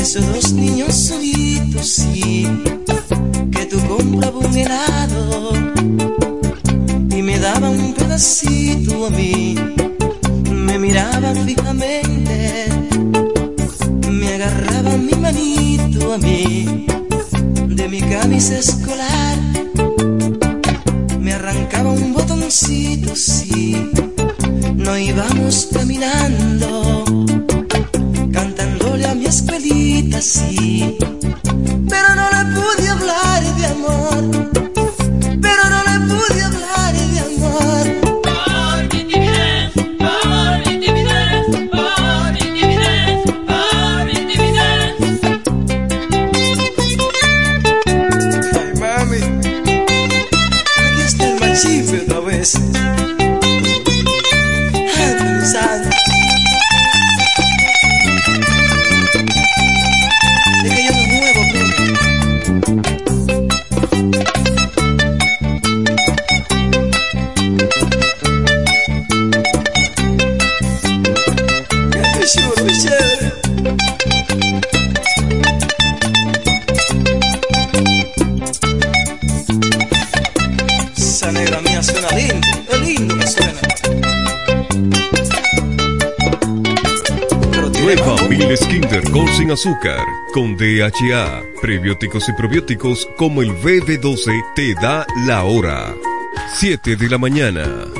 esos dos niños solitos, sí, que tú comprabas un helado. Y me daban un pedacito a mí, me miraban fijamente, me agarraban mi manito a mí de mi camisa escolar, azúcar, con DHA, prebióticos y probióticos como el BB12 te da la hora. 7 de la mañana.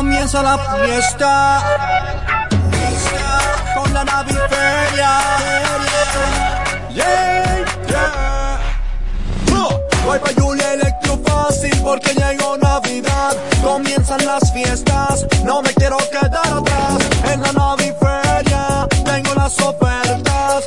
Comienza la fiesta con la naviferia. Yeah, yeah. Voy pa' Julia Electro Fácil porque llegó Navidad. Comienzan las fiestas, no me quiero quedar atrás. En la naviferia tengo las ofertas.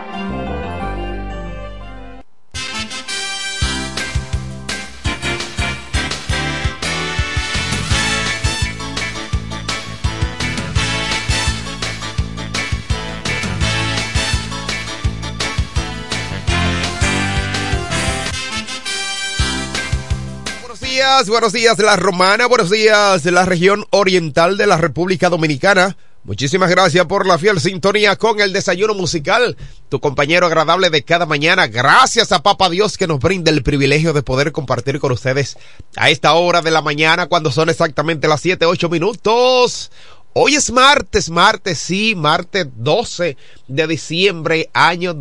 Buenos días la Romana, buenos días la región oriental de la República Dominicana. Muchísimas gracias por la fiel sintonía con el desayuno musical, tu compañero agradable de cada mañana. Gracias a Papa Dios que nos brinda el privilegio de poder compartir con ustedes a esta hora de la mañana cuando son exactamente las 7, 8 minutos. Hoy es martes, martes, sí, martes 12 de diciembre, año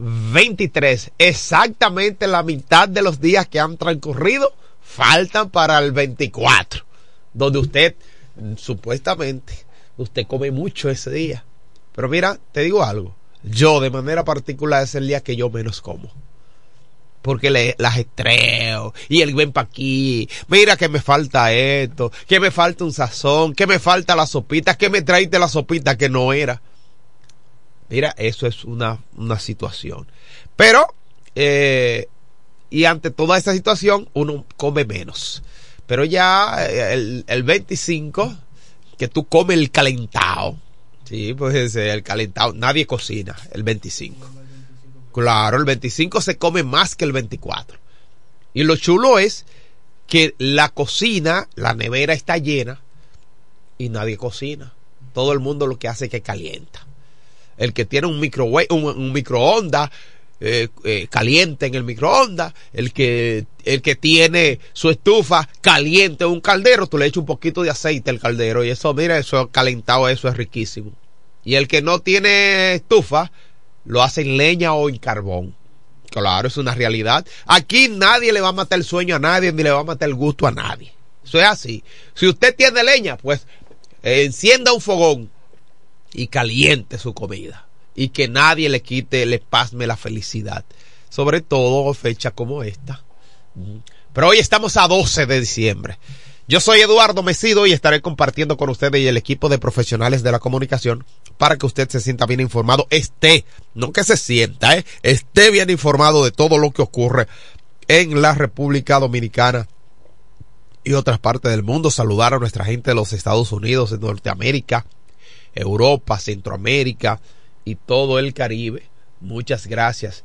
2023. Exactamente la mitad de los días que han transcurrido faltan para el 24, donde usted supuestamente usted come mucho ese día. Pero mira, te digo algo. Yo de manera particular es el día que yo menos como. Porque le, las estreo y el ven pa' aquí. Mira que me falta esto, que me falta un sazón, que me falta la sopita, que me traiste la sopita que no era. Mira, eso es una, una situación. Pero, eh, y ante toda esa situación, uno come menos. Pero ya eh, el, el 25, que tú comes el calentado. Sí, pues el calentado. Nadie cocina el 25. Claro, el 25 se come más que el 24. Y lo chulo es que la cocina, la nevera está llena y nadie cocina. Todo el mundo lo que hace es que calienta. El que tiene un, micro, un, un microondas eh, eh, caliente en el microondas, el que, el que tiene su estufa caliente en un caldero, tú le echas un poquito de aceite al caldero y eso, mira, eso calentado, eso es riquísimo. Y el que no tiene estufa, lo hace en leña o en carbón. Claro, es una realidad. Aquí nadie le va a matar el sueño a nadie, ni le va a matar el gusto a nadie. Eso es así. Si usted tiene leña, pues encienda un fogón y caliente su comida y que nadie le quite, le pasme la felicidad. Sobre todo fecha como esta. Pero hoy estamos a 12 de diciembre. Yo soy Eduardo Mesido y estaré compartiendo con ustedes y el equipo de profesionales de la comunicación para que usted se sienta bien informado, esté, no que se sienta, ¿eh? esté bien informado de todo lo que ocurre en la República Dominicana y otras partes del mundo. Saludar a nuestra gente de los Estados Unidos, de Norteamérica, Europa, Centroamérica y todo el Caribe. Muchas gracias.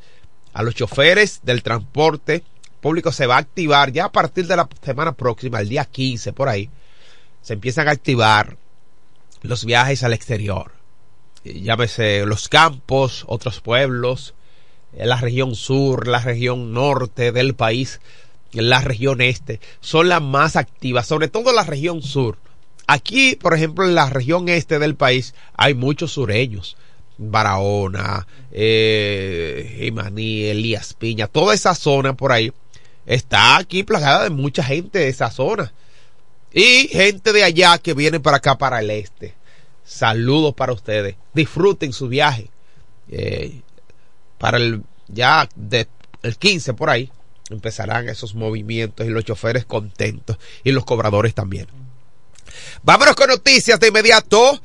A los choferes del transporte público se va a activar ya a partir de la semana próxima, el día 15 por ahí. Se empiezan a activar los viajes al exterior. Llámese los campos, otros pueblos, la región sur, la región norte del país, la región este, son las más activas, sobre todo la región sur. Aquí, por ejemplo, en la región este del país hay muchos sureños. Barahona, eh, Jimaní, Elías Piña, toda esa zona por ahí está aquí plagada de mucha gente de esa zona. Y gente de allá que viene para acá, para el este. Saludos para ustedes. Disfruten su viaje. Eh, para el ya el 15 por ahí empezarán esos movimientos y los choferes contentos y los cobradores también. Vámonos con noticias de inmediato.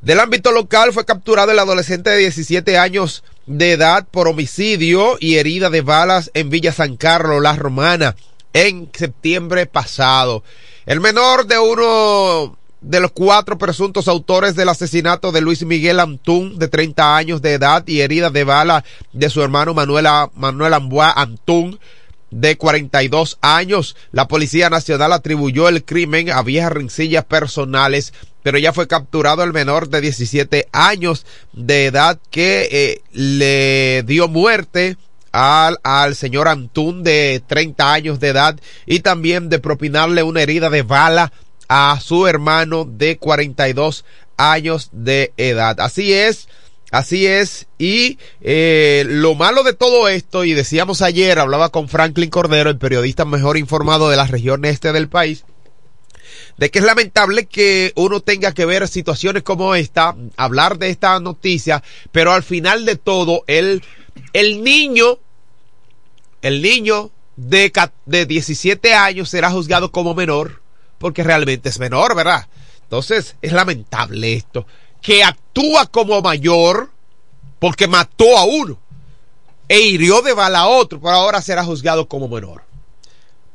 Del ámbito local fue capturado el adolescente de 17 años de edad por homicidio y herida de balas en Villa San Carlos, La Romana, en septiembre pasado. El menor de uno de los cuatro presuntos autores del asesinato de Luis Miguel Antún, de 30 años de edad, y herida de bala de su hermano Manuel, Manuel Amboa Antún, de 42 años. La Policía Nacional atribuyó el crimen a viejas rencillas personales, pero ya fue capturado el menor de 17 años de edad que eh, le dio muerte al, al señor Antún de 30 años de edad y también de propinarle una herida de bala a su hermano de 42 años de edad. Así es, así es. Y eh, lo malo de todo esto, y decíamos ayer, hablaba con Franklin Cordero, el periodista mejor informado de la región este del país, de que es lamentable que uno tenga que ver situaciones como esta, hablar de esta noticia, pero al final de todo, el, el niño, el niño de, de 17 años será juzgado como menor porque realmente es menor, ¿verdad? Entonces es lamentable esto, que actúa como mayor porque mató a uno e hirió de bala a otro, pero ahora será juzgado como menor.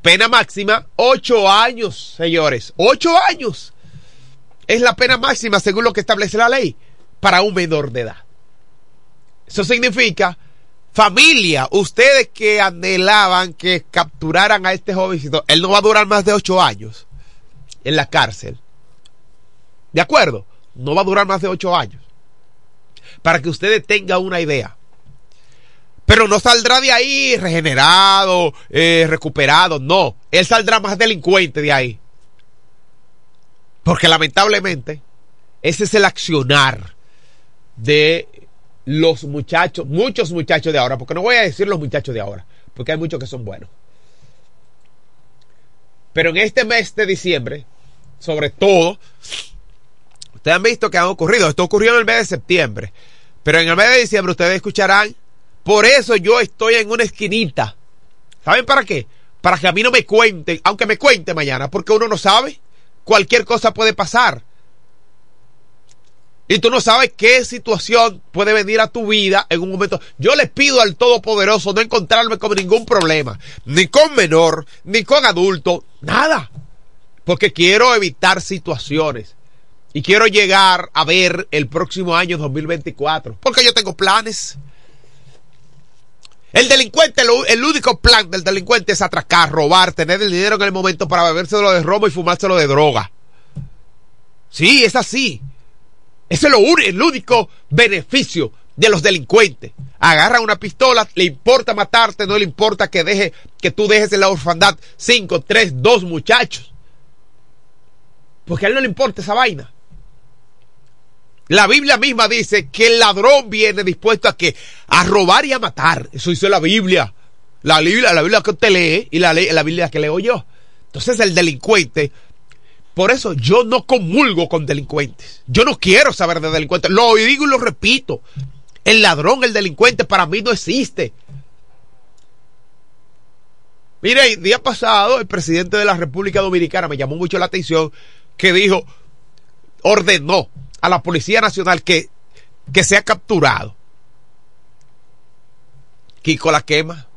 Pena máxima, ocho años, señores, ocho años. Es la pena máxima según lo que establece la ley para un menor de edad. Eso significa, familia, ustedes que anhelaban que capturaran a este jovencito, él no va a durar más de ocho años en la cárcel. ¿De acuerdo? No va a durar más de ocho años. Para que ustedes tengan una idea. Pero no saldrá de ahí regenerado, eh, recuperado. No, él saldrá más delincuente de ahí. Porque lamentablemente ese es el accionar de los muchachos, muchos muchachos de ahora, porque no voy a decir los muchachos de ahora, porque hay muchos que son buenos. Pero en este mes de diciembre, sobre todo, ustedes han visto que han ocurrido. Esto ocurrió en el mes de septiembre. Pero en el mes de diciembre ustedes escucharán. Por eso yo estoy en una esquinita. ¿Saben para qué? Para que a mí no me cuenten, aunque me cuente mañana, porque uno no sabe. Cualquier cosa puede pasar. Y tú no sabes qué situación puede venir a tu vida en un momento. Yo le pido al Todopoderoso no encontrarme con ningún problema, ni con menor, ni con adulto, nada. Porque quiero evitar situaciones. Y quiero llegar a ver el próximo año 2024. Porque yo tengo planes. El delincuente, el único plan del delincuente es atracar, robar, tener el dinero en el momento para bebérselo de robo y fumárselo de droga. Sí, es así. Ese es lo el único beneficio de los delincuentes. Agarra una pistola, le importa matarte, no le importa que deje, que tú dejes en la orfandad cinco, tres, dos muchachos. Porque a él no le importa esa vaina. La Biblia misma dice que el ladrón viene dispuesto a que a robar y a matar. Eso dice la Biblia. La Biblia, la Biblia que usted lee y la, la Biblia que leo yo. Entonces el delincuente por eso yo no comulgo con delincuentes. Yo no quiero saber de delincuentes. Lo digo y lo repito. El ladrón, el delincuente para mí no existe. Mire, el día pasado el presidente de la República Dominicana me llamó mucho la atención que dijo, ordenó a la Policía Nacional que, que sea capturado. Kiko la quema.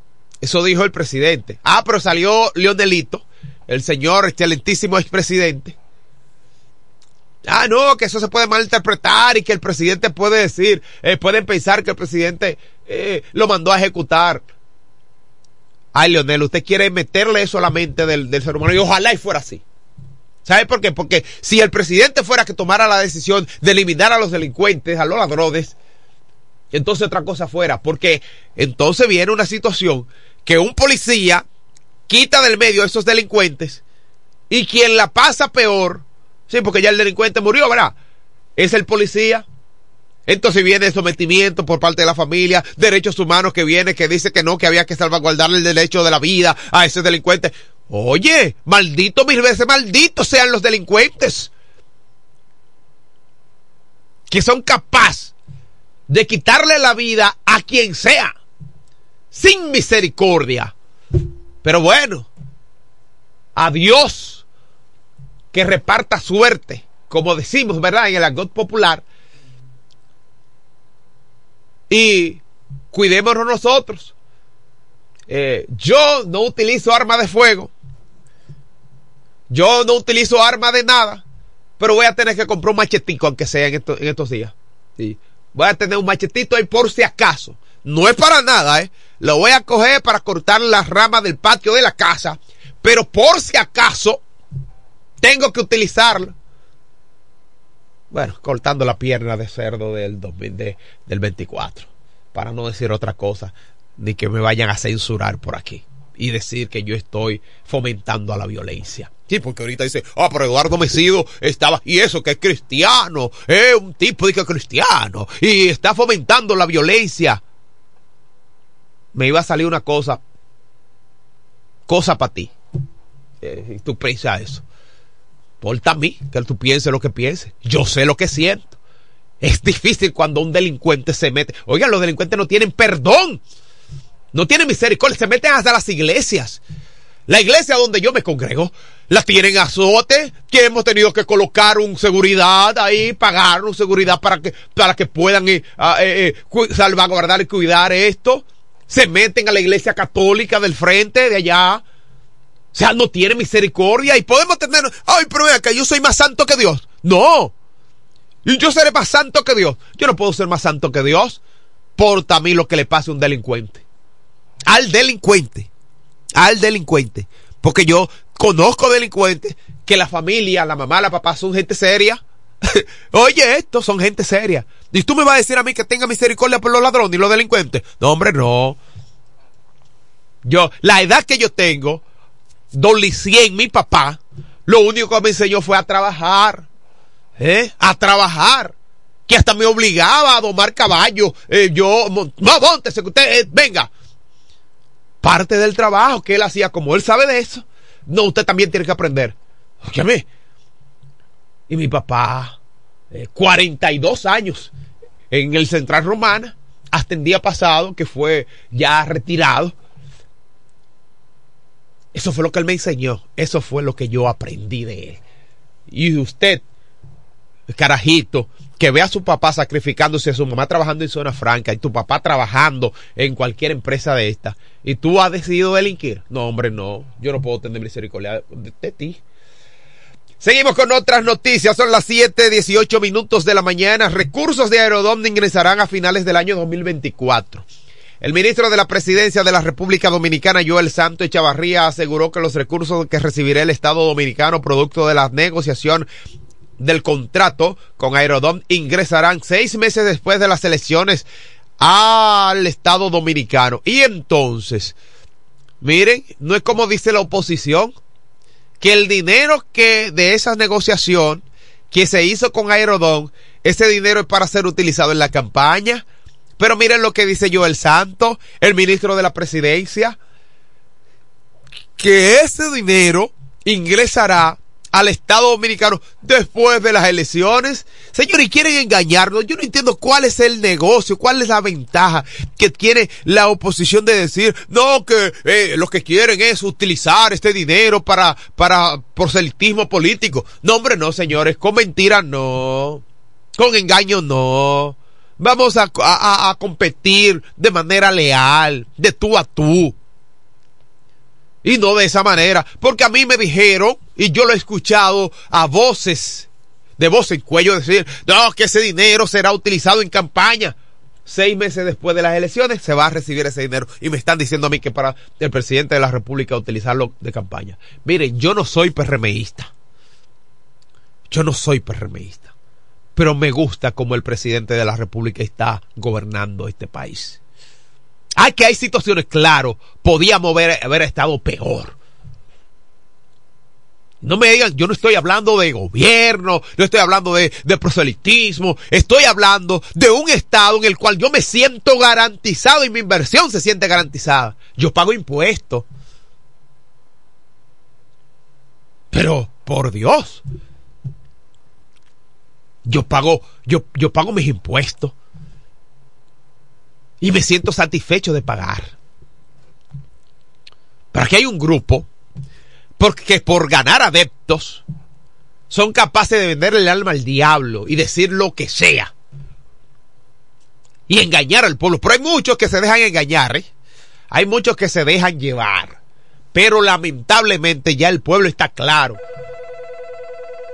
Eso dijo el presidente. Ah, pero salió Leonelito el señor excelentísimo expresidente. Ah, no, que eso se puede malinterpretar y que el presidente puede decir, eh, pueden pensar que el presidente eh, lo mandó a ejecutar. Ay, Leonel, usted quiere meterle eso a la mente del, del ser humano y ojalá y fuera así. ¿Sabe por qué? Porque si el presidente fuera que tomara la decisión de eliminar a los delincuentes, a los ladrones, entonces otra cosa fuera. Porque entonces viene una situación que un policía quita del medio a esos delincuentes y quien la pasa peor, sí, porque ya el delincuente murió, ¿verdad? Es el policía. Entonces viene sometimiento por parte de la familia, derechos humanos que viene, que dice que no, que había que salvaguardar el derecho de la vida a ese delincuente. Oye, maldito mil veces malditos sean los delincuentes que son capaces de quitarle la vida a quien sea, sin misericordia. Pero bueno, a Dios que reparta suerte, como decimos, ¿verdad? En el argot popular. Y cuidémonos nosotros. Eh, yo no utilizo arma de fuego. Yo no utilizo arma de nada. Pero voy a tener que comprar un machetico, aunque sea en, en estos días. Sí. Voy a tener un machetito ahí por si acaso. No es para nada, ¿eh? Lo voy a coger para cortar las ramas del patio de la casa. Pero por si acaso, tengo que utilizarlo. Bueno, cortando la pierna de cerdo del, 2000, de, del 24. Para no decir otra cosa, ni que me vayan a censurar por aquí. Y decir que yo estoy fomentando a la violencia. Sí, porque ahorita dice, ah, pero Eduardo Mesido estaba, y eso que es cristiano, es un tipo de cristiano, y está fomentando la violencia. Me iba a salir una cosa, cosa para ti. Eh, tú piensas eso. Porta a mí, que tú pienses lo que pienses. Yo sé lo que siento. Es difícil cuando un delincuente se mete. Oigan, los delincuentes no tienen perdón. No tienen misericordia. Se meten hasta las iglesias. La iglesia donde yo me congrego, la tienen azote, que hemos tenido que colocar un seguridad ahí, pagar un seguridad para que, para que puedan eh, eh, eh, salvaguardar y cuidar esto. Se meten a la iglesia católica del frente, de allá. O sea, no tiene misericordia y podemos tener, ay, pero vea que yo soy más santo que Dios. No. Yo seré más santo que Dios. Yo no puedo ser más santo que Dios. Porta a mí lo que le pase a un delincuente. Al delincuente. Al delincuente. Porque yo conozco delincuentes que la familia, la mamá, la papá son gente seria. Oye, estos son gente seria. Y tú me vas a decir a mí que tenga misericordia por los ladrones y los delincuentes. No, hombre, no. Yo, la edad que yo tengo, Don Licien, mi papá, lo único que me enseñó fue a trabajar. ¿Eh? A trabajar. Que hasta me obligaba a domar caballo. Eh, yo, no, montese, que usted, eh, venga. Parte del trabajo que él hacía, como él sabe de eso, no, usted también tiene que aprender. Óyeme. Y mi papá, eh, 42 años en el Central Romana, hasta el día pasado, que fue ya retirado. Eso fue lo que él me enseñó. Eso fue lo que yo aprendí de él. Y usted, carajito, que ve a su papá sacrificándose, a su mamá trabajando en zona franca y tu papá trabajando en cualquier empresa de esta, y tú has decidido delinquir. No, hombre, no. Yo no puedo tener misericordia de, ti. Seguimos con otras noticias. Son las 7, 18 minutos de la mañana. Recursos de Aerodón ingresarán a finales del año 2024. El ministro de la Presidencia de la República Dominicana, Joel Santo Echavarría, aseguró que los recursos que recibirá el Estado Dominicano producto de la negociación del contrato con Aerodón ingresarán seis meses después de las elecciones al Estado Dominicano. Y entonces, miren, no es como dice la oposición, que el dinero que de esa negociación que se hizo con Aerodón, ese dinero es para ser utilizado en la campaña. Pero miren lo que dice Joel Santo, el ministro de la presidencia, que ese dinero ingresará al Estado Dominicano después de las elecciones. Señores, quieren engañarnos. Yo no entiendo cuál es el negocio, cuál es la ventaja que tiene la oposición de decir, no, que eh, lo que quieren es utilizar este dinero para, para proselitismo político. No, hombre, no, señores, con mentiras no, con engaño no. Vamos a, a, a competir de manera leal, de tú a tú. Y no de esa manera, porque a mí me dijeron, y yo lo he escuchado a voces, de voz en cuello decir, no, que ese dinero será utilizado en campaña. Seis meses después de las elecciones se va a recibir ese dinero y me están diciendo a mí que para el presidente de la República utilizarlo de campaña. Miren, yo no soy PRMista. Yo no soy PRMista. Pero me gusta como el presidente de la República está gobernando este país. Hay que hay situaciones, claro, podíamos haber, haber estado peor. No me digan, yo no estoy hablando de gobierno, no estoy hablando de, de, proselitismo, estoy hablando de un estado en el cual yo me siento garantizado y mi inversión se siente garantizada. Yo pago impuestos. Pero, por Dios, yo pago, yo, yo pago mis impuestos y me siento satisfecho de pagar. Pero aquí hay un grupo porque por ganar adeptos son capaces de venderle el alma al diablo y decir lo que sea y engañar al pueblo. Pero hay muchos que se dejan engañar, ¿eh? hay muchos que se dejan llevar. Pero lamentablemente ya el pueblo está claro.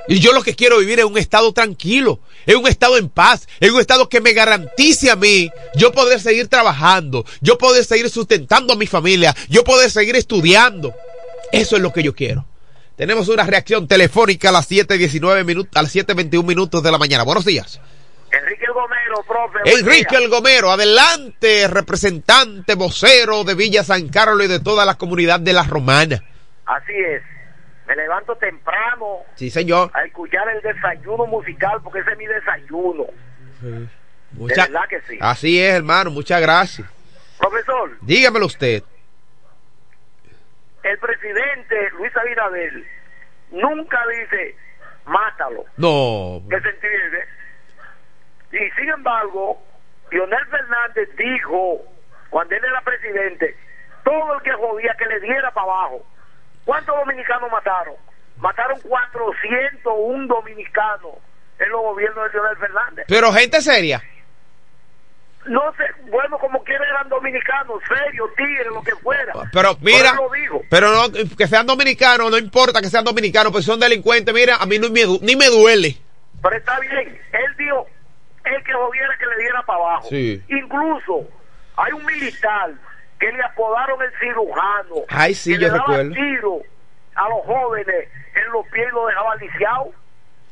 Y yo lo que quiero vivir es un estado tranquilo, es un estado en paz, es un estado que me garantice a mí yo poder seguir trabajando, yo poder seguir sustentando a mi familia, yo poder seguir estudiando. Eso es lo que yo quiero. Tenemos una reacción telefónica a las 7.19 minutos, a las 7.21 minutos de la mañana. Buenos días. Enrique El Gomero, profe. Enrique El Gomero, adelante, representante, vocero de Villa San Carlos y de toda la comunidad de la Romana. Así es. Me levanto temprano. Sí, señor. A escuchar el desayuno musical porque ese es mi desayuno. Sí. Mucha... De verdad que sí. Así es, hermano. Muchas gracias. Profesor. Dígamelo usted. El presidente Luis Abinader nunca dice mátalo. No. ¿Qué se entiende? Y sin embargo, Lionel Fernández dijo, cuando él era presidente, todo el que jodía que le diera para abajo. ¿Cuántos dominicanos mataron? Mataron 401 dominicanos en los gobiernos de Lionel Fernández. Pero gente seria. No sé, bueno, como quiera eran dominicanos, serios, tigres, lo que fuera. Pero mira, pero no, que sean dominicanos, no importa que sean dominicanos, pues son delincuentes, mira, a mí no ni me duele. Pero está bien, él dijo, el que jodiera que le diera para abajo. Sí. Incluso, hay un militar que le apodaron el cirujano. Ay, sí, que yo le daba recuerdo. tiro a los jóvenes en los pies y los dejaba lisiados.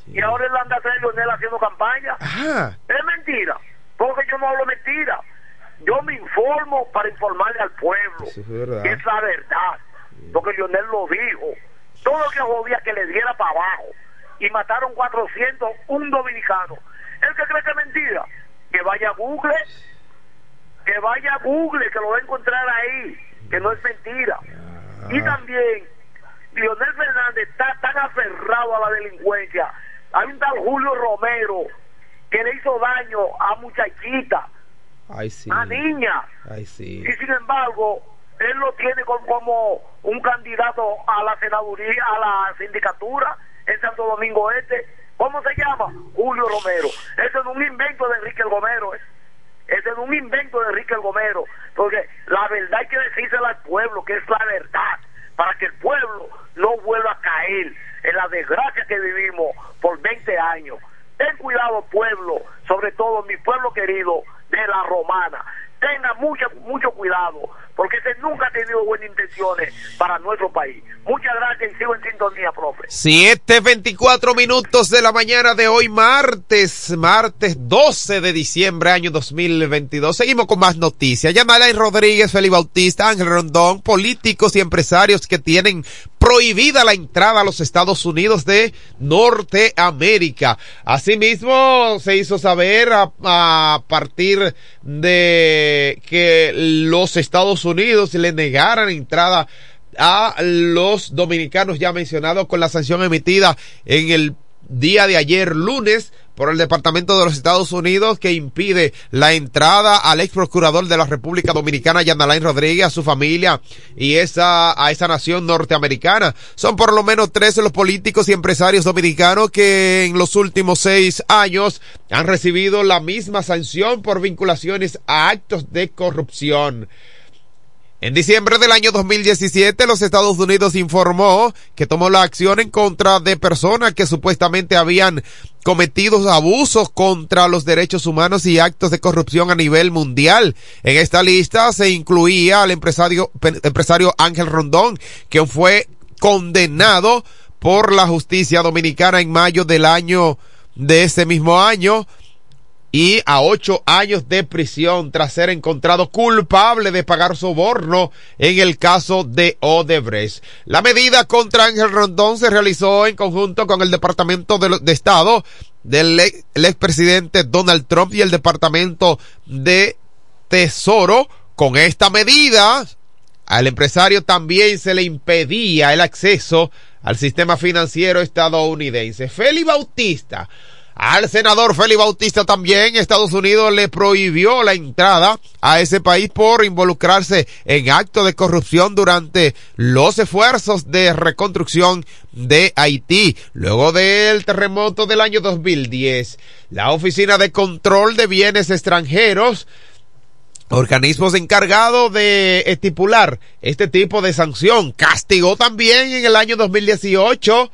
Sí. Y ahora él anda atrás de Leonel haciendo campaña. Ajá. Es mentira. Porque yo no hablo mentira. Yo me informo para informarle al pueblo. Sí, es verdad. Que es la verdad. Porque Leonel lo dijo. Todo lo que jodía que le diera para abajo. Y mataron 400, un dominicano. El que cree que es mentira, que vaya a Google, que vaya a Google, que lo va a encontrar ahí, que no es mentira. Ah. Y también, Lionel Fernández está tan aferrado a la delincuencia. Hay un tal Julio Romero que le hizo daño a muchachita, Ay, sí. a niña. Ay, sí. Y sin embargo, él lo tiene como, como un candidato a la senaduría, a la sindicatura en Santo Domingo Este. ¿Cómo se llama? Julio Romero. Ese es un invento de Enrique el Gomero. ¿eh? Ese es un invento de Enrique Gomero. Porque la verdad hay que decírsela al pueblo, que es la verdad, para que el pueblo no vuelva a caer en la desgracia que vivimos por 20 años. Ten cuidado, pueblo, sobre todo mi pueblo querido de la Romana. Tenga mucho, mucho cuidado, porque ese nunca ha tenido buenas intenciones para nuestro país. Muchas gracias y sigo en sintonía, profe. 7.24 minutos de la mañana de hoy, martes, martes 12 de diciembre, año 2022. Seguimos con más noticias. Yamalay Rodríguez, Felipe Bautista, Ángel Rondón, políticos y empresarios que tienen prohibida la entrada a los Estados Unidos de Norteamérica. Asimismo, se hizo saber a, a, partir de que los Estados Unidos le negaran entrada a los dominicanos ya mencionados con la sanción emitida en el día de ayer lunes por el Departamento de los Estados Unidos que impide la entrada al ex procurador de la República Dominicana, Yandalain Rodríguez, a su familia y esa, a esa nación norteamericana. Son por lo menos 13 los políticos y empresarios dominicanos que en los últimos seis años han recibido la misma sanción por vinculaciones a actos de corrupción. En diciembre del año 2017, los Estados Unidos informó que tomó la acción en contra de personas que supuestamente habían cometido abusos contra los derechos humanos y actos de corrupción a nivel mundial. En esta lista se incluía al empresario, empresario Ángel Rondón, quien fue condenado por la justicia dominicana en mayo del año de ese mismo año y a ocho años de prisión tras ser encontrado culpable de pagar soborno en el caso de Odebrecht. La medida contra Ángel Rondón se realizó en conjunto con el Departamento de, Estado del expresidente Donald Trump y el Departamento de Tesoro. Con esta medida, al empresario también se le impedía el acceso al sistema financiero estadounidense. Feli Bautista al senador Félix Bautista también Estados Unidos le prohibió la entrada a ese país por involucrarse en actos de corrupción durante los esfuerzos de reconstrucción de Haití. Luego del terremoto del año 2010, la Oficina de Control de Bienes Extranjeros organismos encargados de estipular este tipo de sanción. Castigó también en el año 2018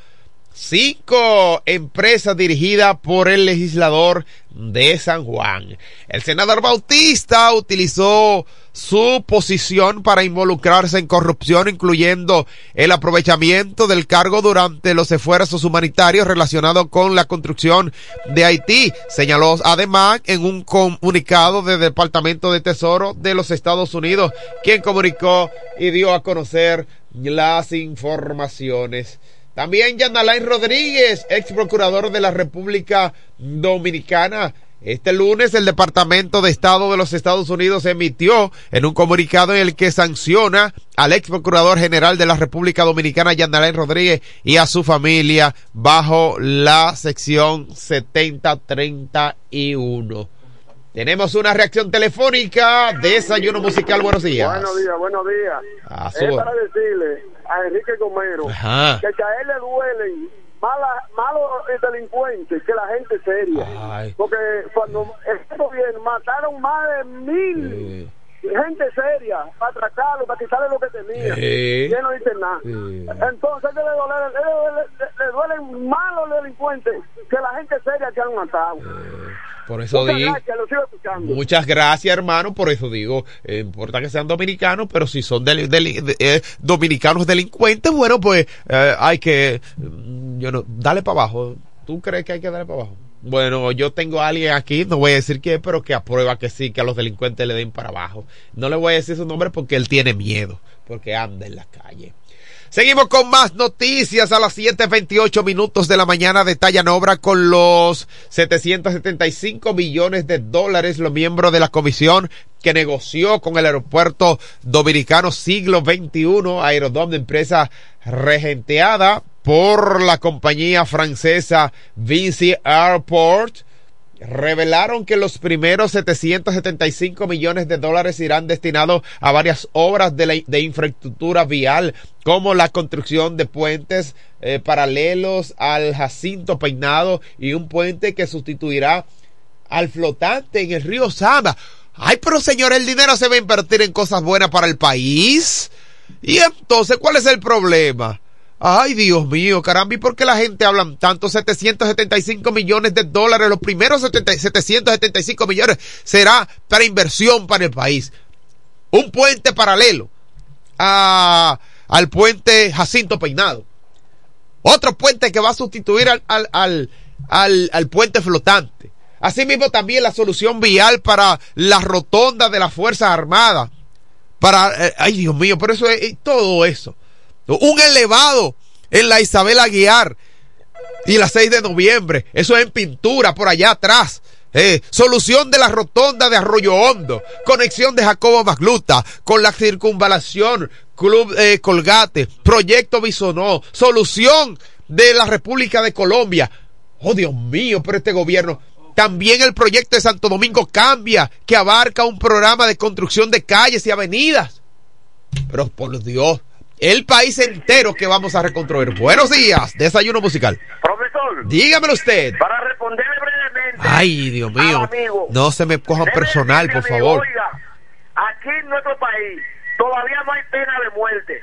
cinco empresas dirigidas por el legislador de San Juan. El senador Bautista utilizó su posición para involucrarse en corrupción, incluyendo el aprovechamiento del cargo durante los esfuerzos humanitarios relacionados con la construcción de Haití. Señaló además en un comunicado del Departamento de Tesoro de los Estados Unidos, quien comunicó y dio a conocer las informaciones. También Yanalain Rodríguez, ex procurador de la República Dominicana. Este lunes el Departamento de Estado de los Estados Unidos emitió en un comunicado en el que sanciona al ex procurador general de la República Dominicana, Yanalain Rodríguez, y a su familia bajo la sección 7031. Tenemos una reacción telefónica, desayuno musical, buenos días. Buenos días, buenos días. Ah, es para decirle a Enrique Gomero Ajá. que a él le duelen malos delincuentes que la gente seria. Ay. Porque cuando este gobierno mataron más de mil gente seria para atracarlo, para quitarle lo que tenía. Sí. Y él no dice nada. Sí. Entonces, ¿qué le duele? Le, le- le- le duelen más los delincuentes que la gente seria que han matado. Por eso Muchas digo. gracias, lo sigo escuchando. Muchas gracias, hermano. Por eso digo, eh, importa que sean dominicanos, pero si son deli- deli- de- eh, dominicanos delincuentes, bueno, pues eh, hay que, mm, yo no, dale para abajo. ¿Tú crees que hay que darle para abajo? Bueno, yo tengo a alguien aquí, no voy a decir quién, pero que aprueba que sí, que a los delincuentes le den para abajo. No le voy a decir su nombre porque él tiene miedo, porque anda en la calle. Seguimos con más noticias a las 7.28 minutos de la mañana. Detallan obra con los 775 millones de dólares los miembros de la comisión que negoció con el aeropuerto dominicano siglo XXI, Aerodom de empresa regenteada por la compañía francesa Vinci Airport revelaron que los primeros 775 millones de dólares irán destinados a varias obras de, la- de infraestructura vial, como la construcción de puentes eh, paralelos al Jacinto Peinado y un puente que sustituirá al flotante en el río Sama. Ay, pero señor, el dinero se va a invertir en cosas buenas para el país. Y entonces, ¿cuál es el problema? Ay, Dios mío, caramba, ¿y por qué la gente habla tanto? 775 millones de dólares, los primeros 70 775 millones será para inversión para el país. Un puente paralelo a, al puente Jacinto Peinado. Otro puente que va a sustituir al, al, al, al, puente flotante. Asimismo también la solución vial para la rotonda de las Fuerzas Armadas. Para, eh, ay Dios mío, pero eso es, todo eso. Un elevado en la Isabel Aguiar y la 6 de noviembre. Eso es en pintura por allá atrás. Eh, solución de la rotonda de Arroyo Hondo. Conexión de Jacobo Magluta con la circunvalación Club eh, Colgate. Proyecto Bisonó. Solución de la República de Colombia. Oh Dios mío, pero este gobierno. También el proyecto de Santo Domingo cambia, que abarca un programa de construcción de calles y avenidas. Pero por Dios, el país entero que vamos a reconstruir. Buenos días, desayuno musical. Profesor, Dígamelo usted. para responderle brevemente. Ay, Dios mío. amigo, No se me coja personal, por amigo, favor. Oiga, aquí en nuestro país todavía no hay pena de muerte.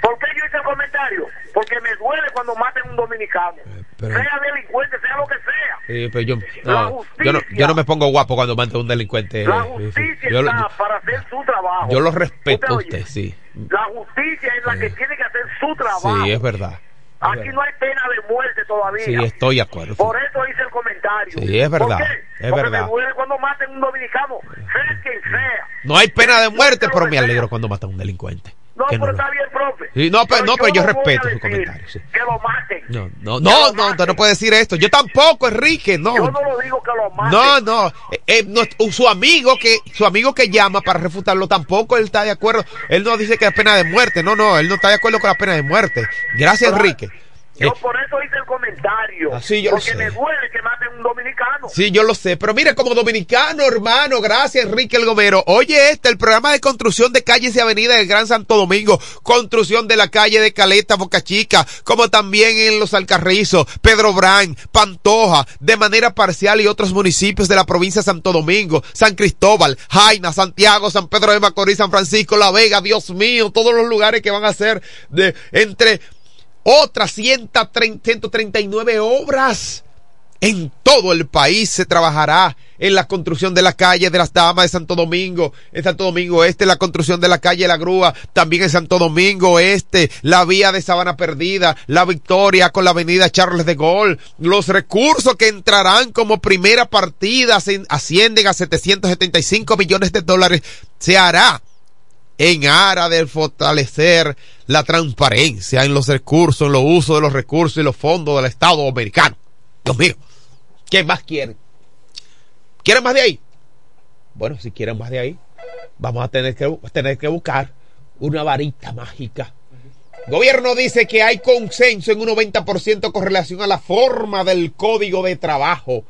¿Por qué yo hice el comentario? Porque me duele cuando maten un dominicano. pero- Sea delincuente, sea lo que sea. Sí, pero yo, no, yo, no, yo no me pongo guapo cuando mando a un delincuente. La justicia Yo, está para hacer su trabajo. yo lo respeto a ¿Usted sí. La justicia es la que tiene que hacer su trabajo. Sí, es verdad. Aquí no hay pena de muerte todavía. Sí, estoy de acuerdo. Por eso hice el comentario. Sí, es verdad, ¿Por qué? es Porque verdad. me duele cuando maten un dominicano, sea quien sea. No hay pena de muerte, pero me alegro cuando matan a un delincuente. No, pero no- está bien, profe. Sí, no, pero, no, pero yo respeto su decir comentario. sí. Que lo maten. No, no, no, no, usted no puede decir esto. Yo tampoco, Enrique, no. Yo no lo digo que lo maten. No, no, eh, eh, no, su amigo que su amigo que llama para refutarlo tampoco él está de acuerdo. Él no dice que es pena de muerte, no, no, él no está de acuerdo con la pena de muerte. Gracias, Enrique. Yo Eh, por eso hice el comentario. Así yo lo porque me duele que maten un dominicano. Sí, yo lo sé, pero mire, como dominicano, hermano, gracias Enrique El Gomero. Oye, este, el programa de construcción de calles y avenidas del Gran Santo Domingo, construcción de la calle de Caleta, Boca Chica, como también en Los Alcarrizos, Pedro Brán, Pantoja, de manera parcial y otros municipios de la provincia de Santo Domingo, San Cristóbal, Jaina, Santiago, San Pedro de Macorís, San Francisco, La Vega, Dios mío, todos los lugares que van a ser de, entre otras 130, 139 obras. En todo el país se trabajará en la construcción de la calle de las Damas de Santo Domingo, en Santo Domingo Este, la construcción de la calle La Grúa, también en Santo Domingo Este, la vía de Sabana Perdida, la Victoria con la avenida Charles de Gaulle, los recursos que entrarán como primera partida ascienden a 775 millones de dólares, se hará en aras de fortalecer la transparencia en los recursos, en los usos de los recursos y los fondos del Estado americano. Dios mío, ¿qué más quieren? ¿Quieren más de ahí? Bueno, si quieren más de ahí, vamos a tener que, tener que buscar una varita mágica. Gobierno dice que hay consenso en un 90% con relación a la forma del código de trabajo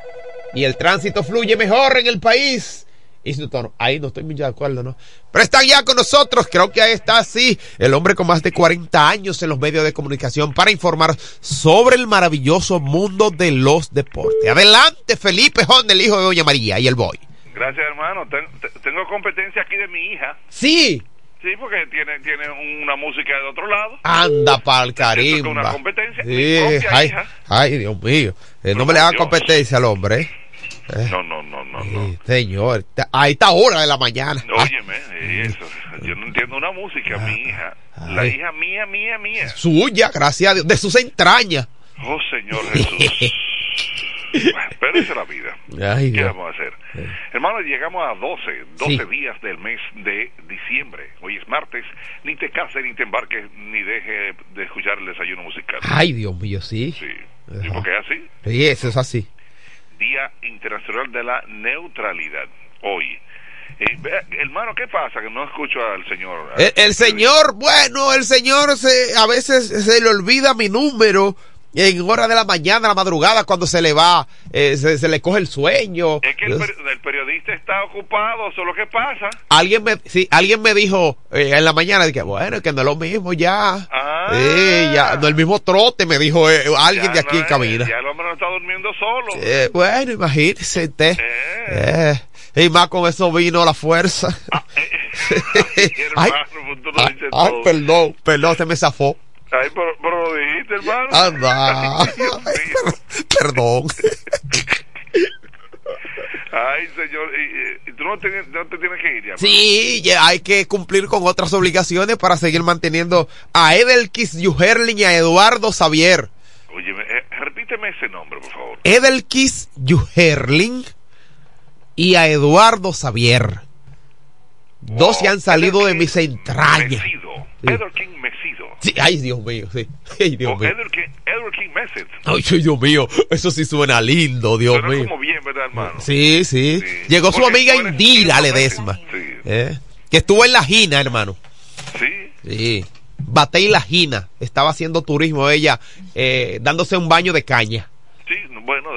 y el tránsito fluye mejor en el país. Y ahí no estoy muy de acuerdo, ¿no? Pero está ya con nosotros, creo que ahí está así, el hombre con más de 40 años en los medios de comunicación para informar sobre el maravilloso mundo de los deportes. Adelante, Felipe Jon, el hijo de Doña María y el boy. Gracias, hermano. Ten- te- tengo competencia aquí de mi hija. Sí, Sí, porque tiene, tiene una música de otro lado. anda pa'l es una carimba. competencia. Sí, ay, hija. ay, Dios mío. Eh, no me le haga competencia al hombre, ¿eh? Eh, No, no, no, no. sí, señor, a esta hora de la mañana. Ay, Óyeme, eh, eso. Yo no entiendo una música, mi hija. La Ay. hija mía, mía, mía. suya, gracias a Dios, de sus entrañas. Oh, Señor Jesús. Bueno, Pero esa es la vida. Ay, ¿Qué Dios. vamos a hacer? Hermano, llegamos a 12, 12 Sí. días del mes de diciembre. Hoy es martes. Ni te cases, ni te embarques, ni deje de escuchar el desayuno musical. Ay, Dios mío, sí. Sí. ¿Y por qué es así? Sí, eso es así. Día Internacional de la Neutralidad. Hoy. Eh, hermano, ¿qué pasa? Que no escucho al señor. El, el señor, bueno, el señor se, a veces se le olvida mi número en hora de la mañana, la madrugada, cuando se le va, eh, se, se le coge el sueño. Es que el, peri- el periodista está ocupado, eso es lo que pasa. Alguien me, sí, alguien me dijo eh, en la mañana, que bueno, que no es lo mismo ya. Ah. Ya, no es el mismo trote, me dijo eh, alguien de aquí no en cabina. Ya el hombre no está durmiendo solo. Bueno, imagínese usted. Eh, y más con eso vino la fuerza. ay, hermano, lo ay, dices ay, todo. perdón, perdón, se me zafó. Ay, pero, hermano. Anda. Ay, mío. Perdón. Ay, señor, y, tú no te, no te tienes que ir ya. Sí, ya hay que cumplir con otras obligaciones para seguir manteniendo a Edelkis Yuherlin y a Eduardo Xavier. Oye, eh, repíteme ese nombre, por favor. Edelkis Yuherlin y a Eduardo Xavier. Dos se han salido de mis entrañas. Edward King Mesido. Sí, ay, Dios mío, sí. Ay, Dios O mío. Edward King, Edward King Message. Ay, Dios mío, eso sí suena lindo, Dios Suena mío. como bien, ¿verdad, hermano? Sí, sí. Llegó su amiga Indira Ledesma. Sí. ¿eh? Que estuvo en la Gina, hermano. Sí. Sí. Batey la Gina. Estaba haciendo turismo ella, eh, dándose un baño de caña. Sí, bueno,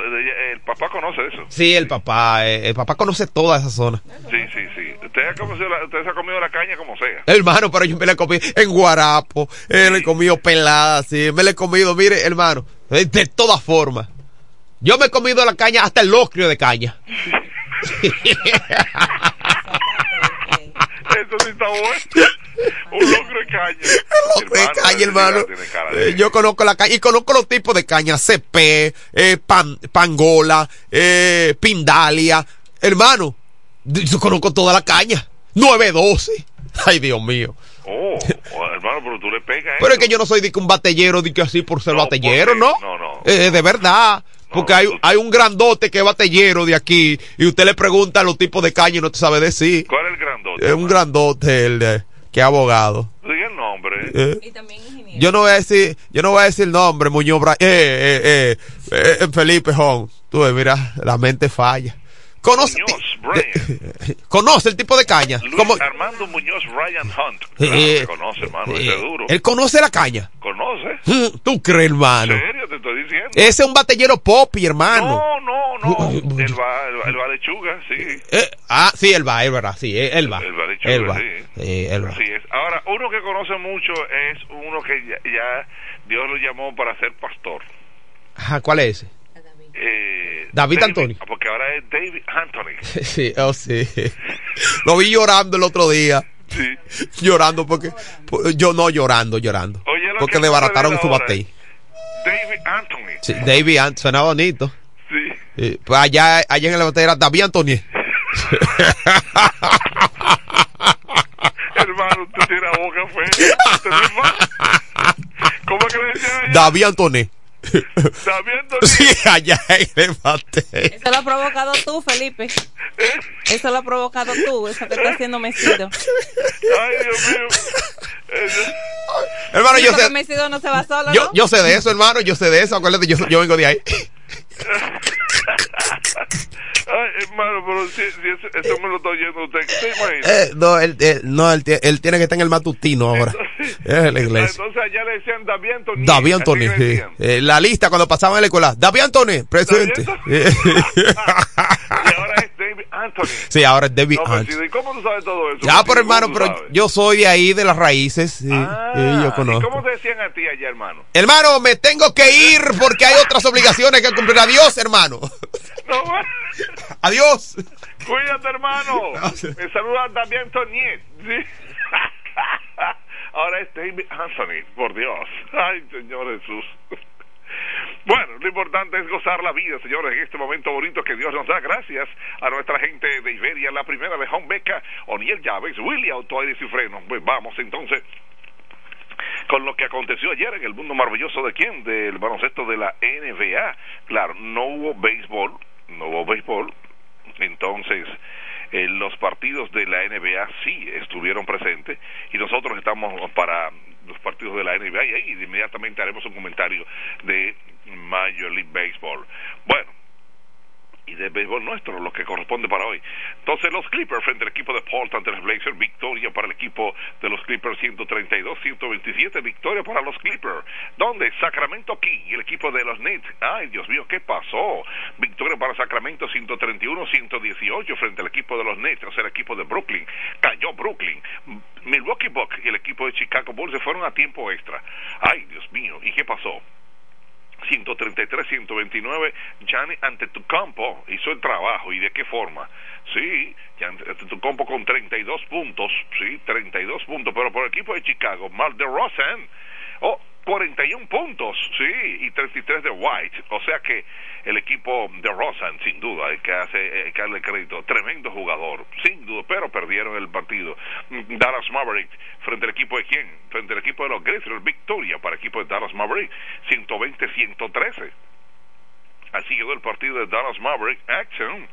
el papá conoce eso. Sí, el papá, eh, el papá conoce toda esa zona. Sí, sí, sí. Usted, ha comido la- usted se ha comido la caña como sea. Hermano, pero yo me la he comido en guarapo, eh, le he comido pelada, sí, me la he comido, mire, hermano, de todas formas. Yo me he comido la caña hasta el locrio de caña. Eso sí está bueno. Un locro de caña. de caña, hermano. Eh, yo conozco la caña y conozco los tipos de caña, CP, eh, pan, Pangola, eh, Pindalia. Hermano, yo conozco toda la caña. 912. Ay, Dios mío. Oh, hermano, pero tú le pegas. Pero es que yo no soy de que un batellero, de que así por ser batellero, ¿no? No, no. Eh, de verdad. Porque hay, hay un grandote que es batellero de aquí y usted le pregunta los tipos de caña y no te sabe decir. ¿Cuál es el grandote? Es un grandote el de, que es abogado. Diga el nombre. Eh. Yo no voy a decir, yo no voy a decir el nombre, Muñoz Bra eh, eh, eh, Felipe Jón. Tú ves, mira, la mente falla. Conoce, de- conoce el tipo de caña. Luis Como, Armando Muñoz Ryan Hunt. Eh, Claro eh, conoce, hermano, eh, ese es duro. él conoce la caña. ¿Conoce? ¿Tú crees, hermano? ¿En serio te estoy diciendo? Ese es un batellero popi, hermano. No, no, no. Él va, él va, él va de chuga, sí. Eh, ah, sí, él va, es verdad, sí, él, él va. Él va de chuga, Él va. sí. Sí, él va. Así es. Ahora, uno que conoce mucho es uno que ya, ya Dios lo llamó para ser pastor. Ajá, ¿cuál es ese? Eh, David Anthony. Porque ahora es David Anthony. Sí, oh, sí. Lo vi llorando el otro día. Sí. Llorando porque. por- Yo no llorando, llorando. Oye, porque que desbarataron sucede su batey. David Anthony. Sí, David Ant, suena bonito. Sí. Sí, pues allá, allá en el batey era David Anthony. Hermano, usted tiene la boca fea. No es. ¿Cómo que le decían? David Anthony. David Anthony. Sí, allá en el batey. Eso lo has provocado tú, Felipe. Eso lo has provocado tú, eso que está haciendo Mesido. Ay, Dios mío. Eh, Hermano, yo sé. Mesido no se va solo, Yo, ¿no? yo sé de eso, hermano, yo sé de eso. Acuérdate, yo, yo vengo de ahí. Ay, hermano, pero si, si eso, eso me lo está oyendo usted. ¿Te imaginas? Eh, no, él, él- no él, él tiene que estar en el matutino ahora. Es en la iglesia. Entonces allá le decían David Anthony. David Anthony, sí. Eh, la lista cuando pasaban en la escuela. David Anthony, presente. Y ahora es David Anthony. sí, ahora es David No, Anthony. Mesido, ¿Y cómo tú sabes todo eso? Ya, pero hermano, ¿Cómo tú pero sabes? yo soy de ahí, de las raíces. Sí, Ah, Sí, yo ¿Y conozco. cómo te decían a ti allá, hermano? Hermano, me tengo que ir porque hay otras obligaciones que cumplir. Adiós, hermano. No, Adiós. Cuídate, hermano. Me saluda también Antoniet. Sí. Ahora es David Anthony, por Dios. Ay, Señor Jesús. Bueno, lo importante es gozar la vida, señores, en este momento bonito que Dios nos da. Gracias a nuestra gente de Iberia, la primera de Home Beca, Oniel Llaves, Willy Auto Aires y Frenos. Pues vamos entonces con lo que aconteció ayer en el mundo maravilloso de quién, del baloncesto de la NBA. Claro, no hubo béisbol, no hubo béisbol, entonces eh, los partidos de la NBA sí estuvieron presentes y nosotros estamos para los partidos de la NBA y ahí inmediatamente haremos un comentario de Major League Baseball. Bueno, y de béisbol nuestro, lo que corresponde para hoy. Entonces, los Clippers frente al equipo de Portland de los Blazers, victoria para el equipo de los Clippers 132-127, victoria para los Clippers. ¿Dónde? Sacramento King, el equipo de los Nets. Ay, Dios mío, ¿qué pasó? Victoria para Sacramento 131-118 frente al equipo de los Nets, o sea, el equipo de Brooklyn. Cayó Brooklyn. Milwaukee Bucks y el equipo de Chicago Bulls se fueron a tiempo extra. Ay, Dios mío, ¿y qué pasó? 133-129, Gianni Antetokounmpo hizo el trabajo. ¿Y de qué forma? Sí, Antetokounmpo con 32 puntos, sí, 32 puntos, pero por el equipo de Chicago, Mal de Rosen, oh, 41 puntos, sí, y 33 de White. O sea que el equipo de Rosen, sin duda, hay que, hace, que darle crédito, tremendo jugador, sin duda, pero perdieron el partido. Dallas Maverick, frente al equipo de quién? Frente al equipo de los Grizzlies, victoria para el equipo de Dallas Maverick, 120-113. Así quedó el partido de Dallas Maverick, Action,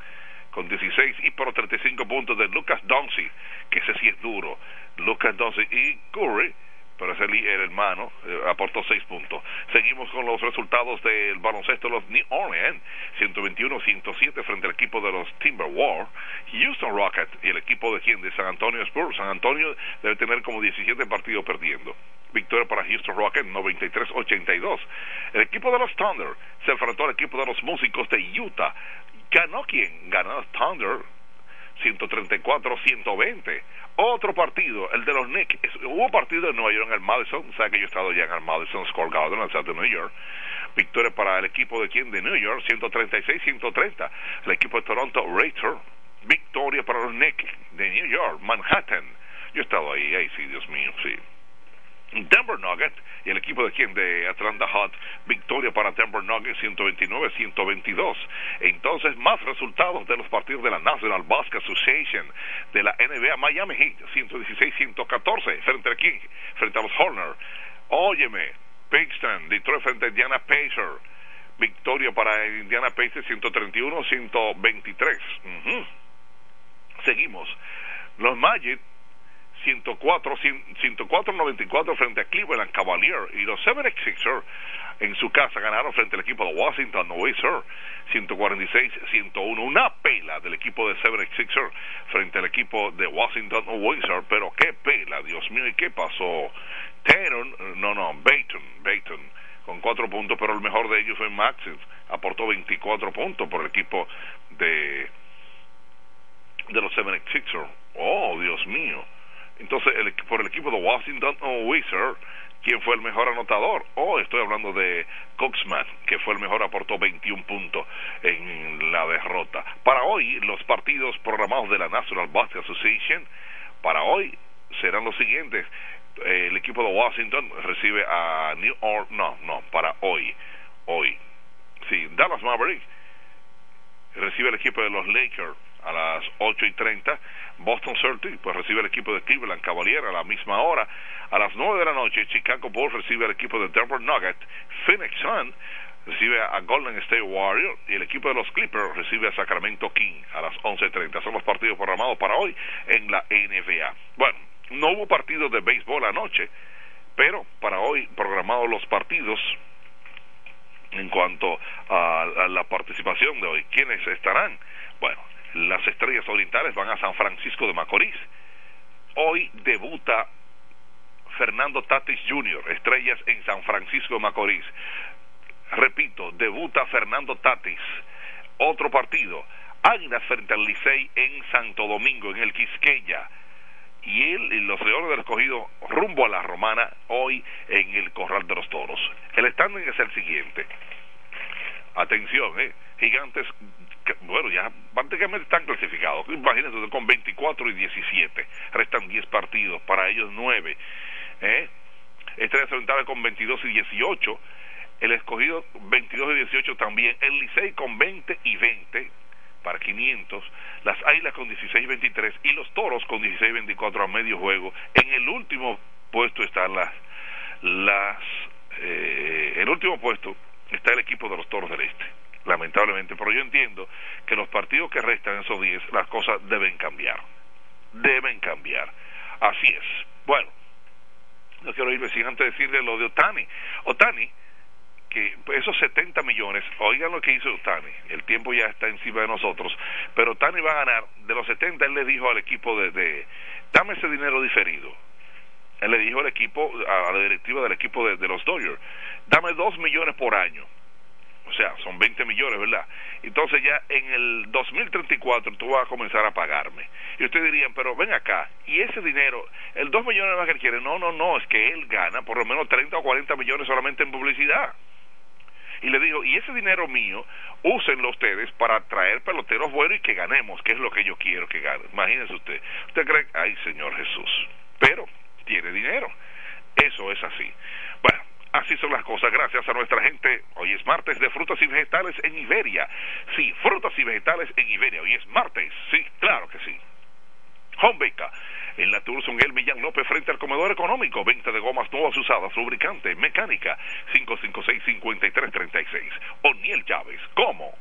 con 16 y por 35 puntos de Lucas Doncic, que ese sí es duro. Lucas Doncic y Curry pero ese el hermano eh, aportó 6 puntos. Seguimos con los resultados del baloncesto de los New Orleans, 121-107 frente al equipo de los Timberwolves, Houston Rockets y el equipo de quién, de San Antonio Spurs. San Antonio debe tener como 17 partidos perdiendo. Victoria para Houston Rockets, 93-82. El equipo de los Thunder se enfrentó al equipo de los músicos de Utah. ¿Ganó quién? Ganó Thunder 134-120. Otro partido, el de los Knicks. Hubo partido en Nueva York en el Madison. Sabe que yo he estado ya en el Madison Square Garden, en el South de New York. Victoria para el equipo de quién? De New York, 136-130. El equipo de Toronto, Raptors. Victoria para los Knicks de New York, Manhattan. Yo he estado ahí, ahí sí, Dios mío, sí. Denver Nuggets y el equipo de quien de Atlanta Hot, victoria para Denver Nuggets 129-122. Entonces, más resultados de los partidos de la National Basketball Association de la NBA Miami Heat 116-114 frente a quién? Frente a los Horners. Óyeme, Pixton, Detroit frente a Indiana Pacers. Victoria para Indiana Pacers 131-123. Seguimos. Los Magic 104, 104-94 frente a Cleveland Cavalier y los 76ers en su casa ganaron frente al equipo de Washington Wizards 146-101 una pela del equipo de 76ers frente al equipo de Washington Wizards pero qué pela Dios mío y qué pasó Tatum no no Bayton Bayton con cuatro puntos pero el mejor de ellos fue Maxis. Aportó 24 puntos por el equipo de de los 76ers oh Dios mío entonces, el, por el equipo de Washington Wizards, ¿quién fue el mejor anotador? Oh, estoy hablando de Coxman, que fue el mejor, aportó 21 puntos en la derrota. Para hoy, los partidos programados de la National Basketball Association, para hoy serán los siguientes. el equipo de Washington recibe a New Orleans, no, no, para hoy, hoy. Sí, Dallas Maverick recibe el equipo de los Lakers a las 8 y 30. Boston Celtics pues recibe el equipo de Cleveland Cavalier a la misma hora. A las 9 de la noche, Chicago Bulls recibe el equipo de Denver Nuggets. Phoenix Sun recibe a Golden State Warriors y el equipo de los Clippers recibe a Sacramento King a las 11.30. Son los partidos programados para hoy en la NBA. Bueno, no hubo partidos de béisbol anoche, pero para hoy programados los partidos en cuanto a la participación de hoy. ¿Quiénes estarán? Bueno, las estrellas orientales van a San Francisco de Macorís. Hoy debuta Fernando Tatis Jr., estrellas en San Francisco de Macorís. Repito, debuta Fernando Tatis. Otro partido, Águilas frente al Licey en Santo Domingo, en el Quisqueya. Y él y los Leones del Escogido rumbo a la Romana hoy en el Corral de los Toros. El standing es el siguiente. Atención, ¿eh? Gigantes bueno, ya prácticamente están clasificados. Imagínense, con 24 y 17. Restan 10 partidos, para ellos 9. ¿eh? Estrella Orientales con 22 y 18. El escogido 22 y 18 también. El Licey con 20 y 20 para 500. Las Águilas con 16 y 23. Y los Toros con 16 y 24 a medio juego. En el último puesto están las. las eh, el último puesto está el equipo de los Toros del Este lamentablemente, pero yo entiendo que los partidos que restan esos 10, las cosas deben cambiar, deben cambiar, así es. Bueno, no quiero irme sin antes decirle lo de Otani. Otani, que esos 70 millones, oigan lo que hizo Otani, el tiempo ya está encima de nosotros, pero Otani va a ganar, de los 70 él le dijo al equipo de, dame ese dinero diferido. Él le dijo al equipo, a la directiva del equipo de, de los Dodgers, dame 2 millones por año o sea, son 20 millones, ¿verdad? Entonces ya en el 2034 tú vas a comenzar a pagarme. Y ustedes dirían, pero ven acá, y ese dinero, el 2 millones más que él quiere, no, no, no, es que él gana por lo menos 30 o 40 millones solamente en publicidad. Y le digo, y ese dinero mío, úsenlo ustedes para traer peloteros buenos y que ganemos, que es lo que yo quiero que gane. Imagínense usted. Usted cree, ay Señor Jesús, pero tiene dinero. Eso es así. Bueno, Así son las cosas, gracias a nuestra gente. Hoy es martes de frutas y vegetales en Iberia. Sí, frutas y vegetales en Iberia. Hoy es martes, sí, claro que sí. Home en la Turzon El Millán López frente al comedor económico, venta de gomas nuevas usadas, lubricante, mecánica, 556-5336. O'Neill Chávez, ¿cómo?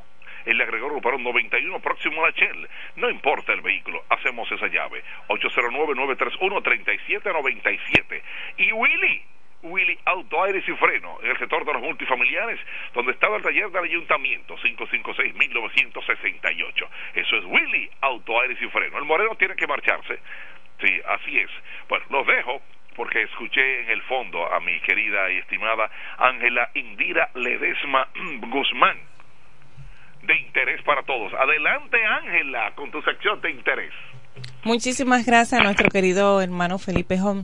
El agregó Ruparón 91 próximo a la Shell. No importa el vehículo, hacemos esa llave. 809-931-3797. Y Willy, Willy Auto Aires y Freno, en el sector de los multifamiliares, donde estaba el taller del ayuntamiento, 556-1968. Eso es Willy Auto Aires y Freno. El moreno tiene que marcharse. Sí, así es. Bueno, los dejo porque escuché en el fondo a mi querida y estimada Ángela Indira Ledesma Guzmán. De interés para todos. Adelante, Ángela, con tu sección de interés. Muchísimas gracias a nuestro querido hermano Felipe Hom,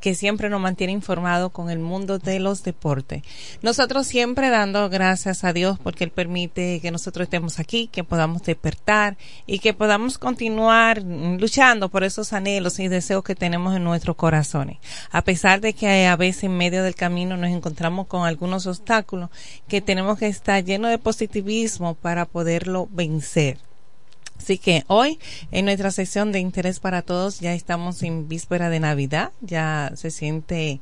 que siempre nos mantiene informado con el mundo de los deportes. Nosotros siempre dando gracias a Dios porque Él permite que nosotros estemos aquí, que podamos despertar y que podamos continuar luchando por esos anhelos y deseos que tenemos en nuestros corazones. A pesar de que a veces en medio del camino nos encontramos con algunos obstáculos que tenemos que estar llenos de positivismo para poderlo vencer. Así que hoy en nuestra sesión de interés para todos ya estamos en víspera de Navidad, ya se siente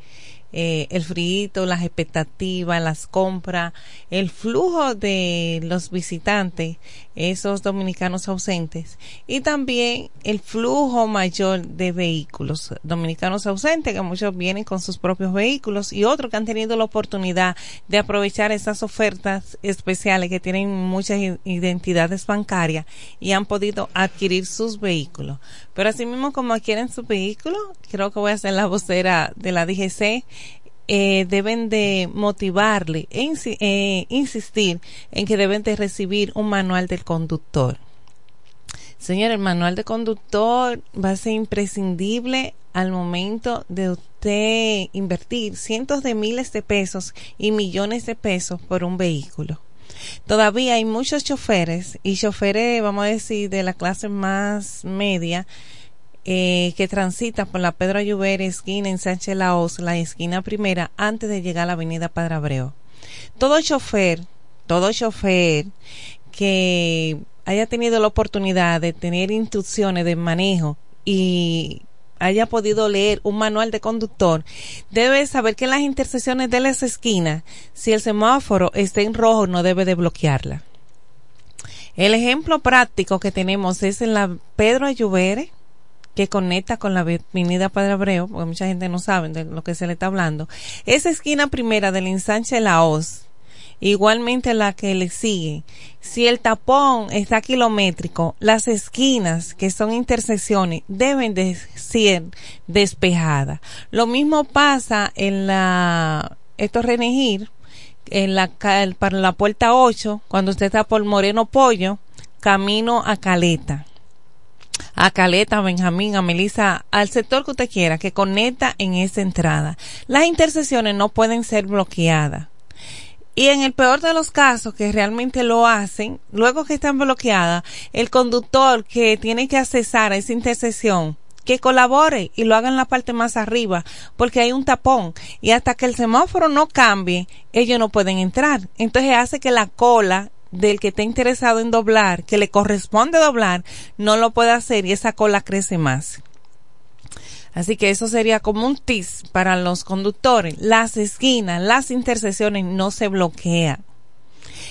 eh, el frío, las expectativas, las compras, el flujo de los visitantes, esos dominicanos ausentes, y también el flujo mayor de vehículos, dominicanos ausentes, que muchos vienen con sus propios vehículos, y otros que han tenido la oportunidad de aprovechar esas ofertas especiales que tienen muchas identidades bancarias y han podido adquirir sus vehículos. Pero asimismo como adquieren su vehículo, creo que voy a ser la vocera de la DGC, eh, deben de motivarle e eh, insistir en que deben de recibir un manual del conductor. Señor, el manual de conductor va a ser imprescindible al momento de usted invertir cientos de miles de pesos y millones de pesos por un vehículo. Todavía hay muchos choferes y choferes, vamos a decir, de la clase más media eh, que transita por la Pedro Ayuber, esquina en Sánchez Laos, la esquina primera, antes de llegar a la avenida Padre Abreu. Todo chofer, todo chofer que haya tenido la oportunidad de tener instrucciones de manejo y haya podido leer un manual de conductor, debe saber que en las intersecciones de las esquinas, si el semáforo está en rojo, no debe de bloquearla. El ejemplo práctico que tenemos es en la Pedro Ayubere, que conecta con la avenida Padre Abreu, porque mucha gente no sabe de lo que se le está hablando. Esa esquina primera del ensanche La Hoz, igualmente la que le sigue. Si el tapón está kilométrico, las esquinas, que son intersecciones, deben de ser despejadas. Lo mismo pasa en la, esto Renegir, en la, para la puerta 8, cuando usted está por Moreno Pollo, camino a Caleta a Caleta, a Benjamín, a Melissa, al sector que usted quiera, que conecta en esa entrada. Las intersecciones no pueden ser bloqueadas. Y en el peor de los casos que realmente lo hacen, luego que están bloqueadas, el conductor que tiene que accesar a esa intersección, que colabore y lo haga en la parte más arriba, porque hay un tapón y hasta que el semáforo no cambie, ellos no pueden entrar. Entonces hace que la cola del que esté interesado en doblar, que le corresponde doblar, no lo puede hacer y esa cola crece más. Así que eso sería como un tis para los conductores. Las esquinas, las intersecciones no se bloquean.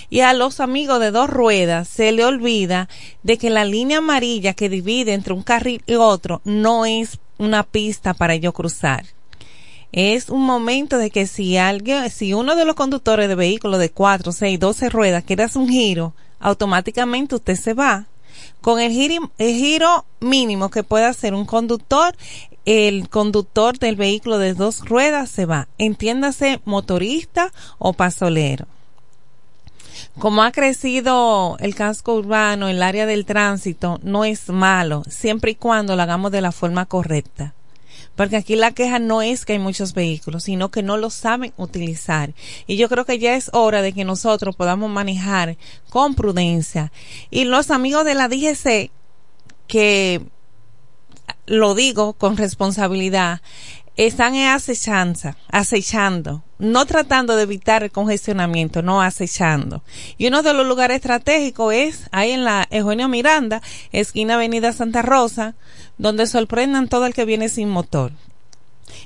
Y a los amigos de dos ruedas se le olvida de que la línea amarilla que divide entre un carril y otro no es una pista para yo cruzar es un momento de que si alguien, si uno de los conductores de vehículos de 4, 6, 12 ruedas quiere hacer un giro, automáticamente usted se va. Con el giro, el giro mínimo que puede hacer un conductor, el conductor del vehículo de dos ruedas se va. Entiéndase motorista o pasolero. Como ha crecido el casco urbano, el área del tránsito no es malo, siempre y cuando lo hagamos de la forma correcta. Porque aquí la queja no es que hay muchos vehículos, sino que no lo saben utilizar. Y yo creo que ya es hora de que nosotros podamos manejar con prudencia. Y los amigos de la DGC, que lo digo con responsabilidad, están acechanza, acechando, no tratando de evitar el congestionamiento, no acechando. Y uno de los lugares estratégicos es ahí en la Eugenio Miranda, esquina Avenida Santa Rosa, donde sorprendan todo el que viene sin motor.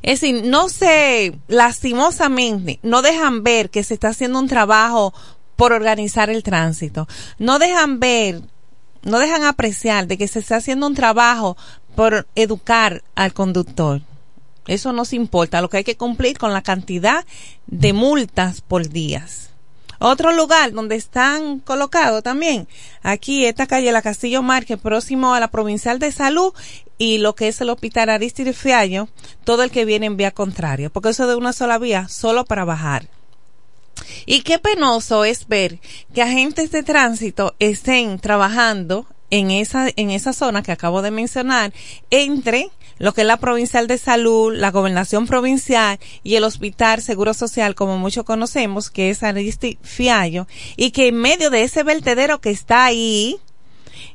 Es decir, no se, lastimosamente, no dejan ver que se está haciendo un trabajo por organizar el tránsito. No dejan ver, no dejan apreciar de que se está haciendo un trabajo por educar al conductor. Eso no se importa. Lo que hay que cumplir con la cantidad de multas por días. Otro lugar donde están colocados también, aquí esta calle La Castillo Márquez, próximo a la Provincial de Salud y lo que es el Hospital Aristide Fiallo, todo el que viene en vía contraria, porque eso de una sola vía, solo para bajar. Y qué penoso es ver que agentes de tránsito estén trabajando en esa, en esa zona que acabo de mencionar, entre lo que es la provincial de salud, la gobernación provincial y el hospital seguro social, como muchos conocemos, que es Aristi Fiallo, y que en medio de ese vertedero que está ahí,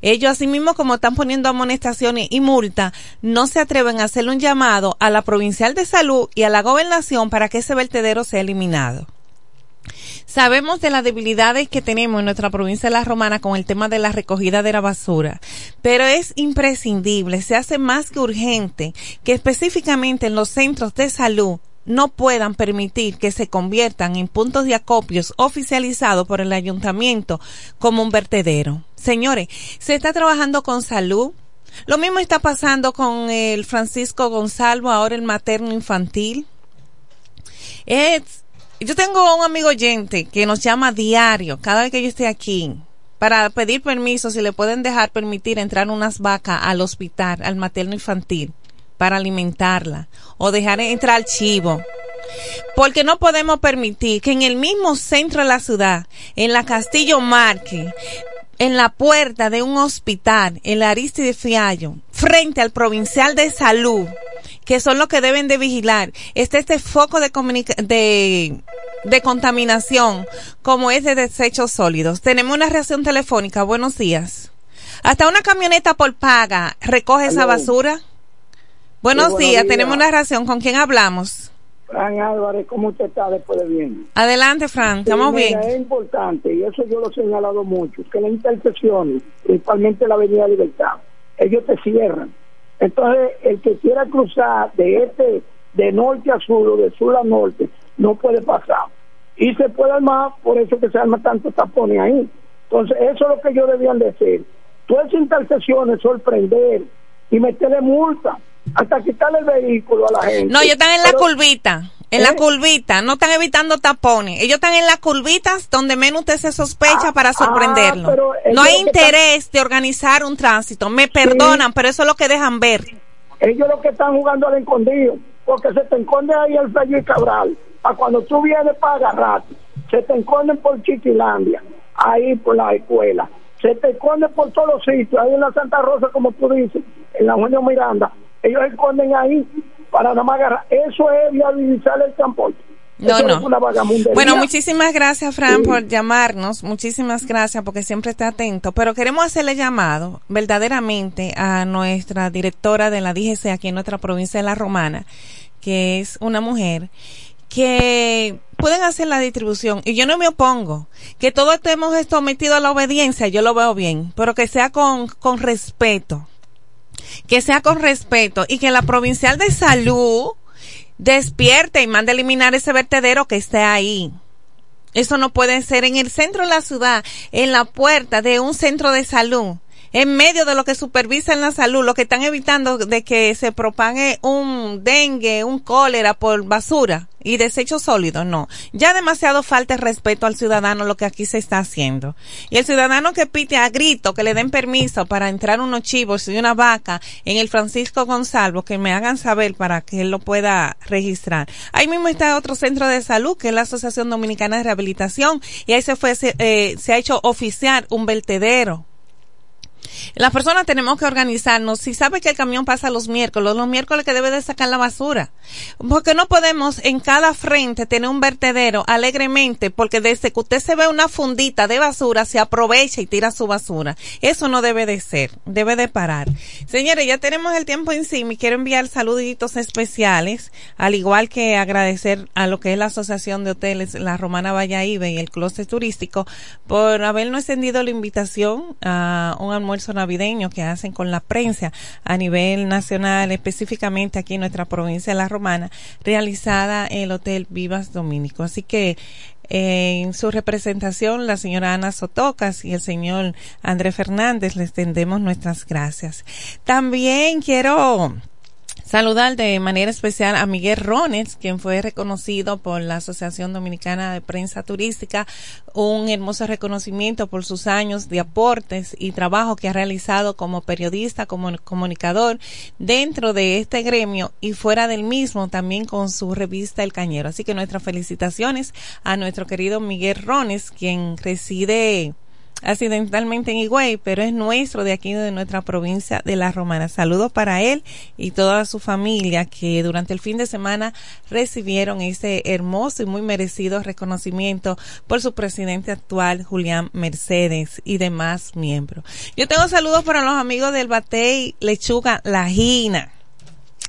ellos asimismo como están poniendo amonestaciones y multa, no se atreven a hacerle un llamado a la provincial de salud y a la gobernación para que ese vertedero sea eliminado. Sabemos de las debilidades que tenemos en nuestra provincia de La Romana con el tema de la recogida de la basura, pero es imprescindible, se hace más que urgente que específicamente en los centros de salud no puedan permitir que se conviertan en puntos de acopios oficializados por el ayuntamiento como un vertedero. Señores, se está trabajando con salud. Lo mismo está pasando con el Francisco Gonzalo, ahora el materno infantil. Es, yo tengo un amigo oyente que nos llama diario, cada vez que yo esté aquí, para pedir permiso si le pueden dejar permitir entrar unas vacas al hospital, al materno infantil para alimentarla o dejar entrar chivo. Porque no podemos permitir que en el mismo centro de la ciudad, en la Castillo Marque, en la puerta de un hospital, en la Aristide Fiallo, frente al provincial de salud, que son los que deben de vigilar, esté este foco de, de, de contaminación como es de desechos sólidos. Tenemos una reacción telefónica. Buenos días. Hasta una camioneta por paga recoge esa basura. Buenos días, tenemos una ración. ¿Con quién hablamos? Fran Álvarez, ¿cómo usted está después de bien? Adelante, Fran, estamos bien. Es importante, y eso yo lo he señalado mucho, que las intersecciones, principalmente la Avenida Libertad, ellos te cierran. Entonces, el que quiera cruzar de este, de norte a sur o de sur a norte, no puede pasar. Y se puede armar, por eso que se arma tanto tapones ahí. Entonces, eso es lo que ellos debían de hacer. Todas esas intersecciones, sorprender y meterle multa hasta quitarle el vehículo a la gente. No, ellos están en la curvita. En la ¿Eh? curvita, no están evitando tapones. Ellos están en las curvitas donde menos usted se sospecha ah, para sorprenderlo. Ah, no hay interés de organizar un tránsito. Me perdonan, pero eso es lo que dejan ver. Ellos lo que están jugando al escondido, porque se te esconde ahí el Fello y Cabral. A cuando tú vienes para agarrarte, se te esconden por Chiquilandia, ahí por la escuela. Se te esconden por todos los sitios, ahí en la Santa Rosa, como tú dices, en la Juanio Miranda ellos esconden ahí para nada más agarrar. Eso es viabilizar el transporte. No, no. bueno, muchísimas gracias, Fran, por llamarnos. Muchísimas gracias porque siempre está atento. Pero queremos hacerle llamado verdaderamente a nuestra directora de la DGC aquí en nuestra provincia de La Romana, que es una mujer que pueden hacer la distribución y yo no me opongo que todos estemos sometidos a la obediencia, yo lo veo bien, pero que sea con, con respeto que sea con respeto y que la provincial de salud despierte y mande a eliminar ese vertedero que esté ahí. Eso no puede ser en el centro de la ciudad, en la puerta de un centro de salud en medio de lo que supervisan la salud, lo que están evitando de que se propague un dengue, un cólera por basura y desechos sólidos, no. Ya demasiado falta de respeto al ciudadano lo que aquí se está haciendo. Y el ciudadano que pide a grito que le den permiso para entrar unos chivos y una vaca en el Francisco Gonzalo, que me hagan saber para que él lo pueda registrar. Ahí mismo está otro centro de salud, que es la Asociación Dominicana de Rehabilitación, y ahí se fue, se, eh, se ha hecho oficial un vertedero las personas tenemos que organizarnos. Si sabe que el camión pasa los miércoles, los miércoles que debe de sacar la basura. Porque no podemos en cada frente tener un vertedero alegremente, porque desde que usted se ve una fundita de basura, se aprovecha y tira su basura. Eso no debe de ser, debe de parar. Señores, ya tenemos el tiempo encima y quiero enviar saluditos especiales, al igual que agradecer a lo que es la Asociación de Hoteles La Romana Valladolid y el Closet Turístico por habernos extendido la invitación a un almuerzo navideño que hacen con la prensa a nivel nacional, específicamente aquí en nuestra provincia de La Romana, realizada en el Hotel Vivas Domínico. Así que eh, en su representación, la señora Ana Sotocas y el señor André Fernández, les tendemos nuestras gracias. También quiero Saludar de manera especial a Miguel Rones, quien fue reconocido por la Asociación Dominicana de Prensa Turística, un hermoso reconocimiento por sus años de aportes y trabajo que ha realizado como periodista, como comunicador dentro de este gremio y fuera del mismo, también con su revista El Cañero. Así que nuestras felicitaciones a nuestro querido Miguel Rones, quien reside accidentalmente en Higüey, pero es nuestro de aquí, de nuestra provincia de La Romana. Saludos para él y toda su familia que durante el fin de semana recibieron ese hermoso y muy merecido reconocimiento por su presidente actual, Julián Mercedes, y demás miembros. Yo tengo saludos para los amigos del Batey Lechuga La Gina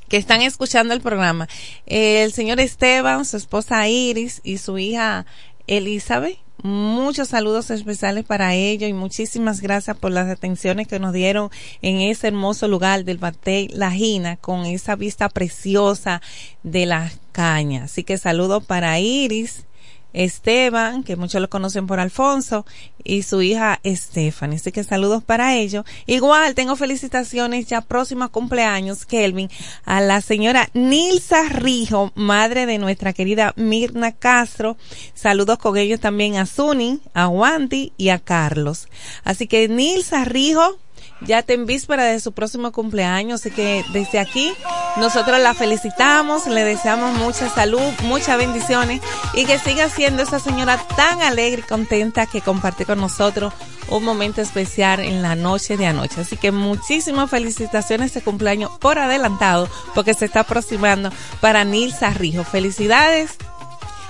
que están escuchando el programa. El señor Esteban, su esposa Iris y su hija Elizabeth Muchos saludos especiales para ellos y muchísimas gracias por las atenciones que nos dieron en ese hermoso lugar del Batey La Gina con esa vista preciosa de las cañas. Así que saludos para Iris, Esteban, que muchos lo conocen por Alfonso, y su hija Stephanie. Así que saludos para ellos. Igual tengo felicitaciones ya próximos cumpleaños, Kelvin, a la señora Nilsa Rijo, madre de nuestra querida Mirna Castro. Saludos con ellos también a Zuni, a Wandy y a Carlos. Así que Nilsa Rijo, ya te en víspera de su próximo cumpleaños, así que desde aquí nosotros la felicitamos, le deseamos mucha salud, muchas bendiciones y que siga siendo esa señora tan alegre y contenta que comparte con nosotros un momento especial en la noche de anoche. Así que muchísimas felicitaciones de cumpleaños por adelantado porque se está aproximando para Nilsa Rijo. Felicidades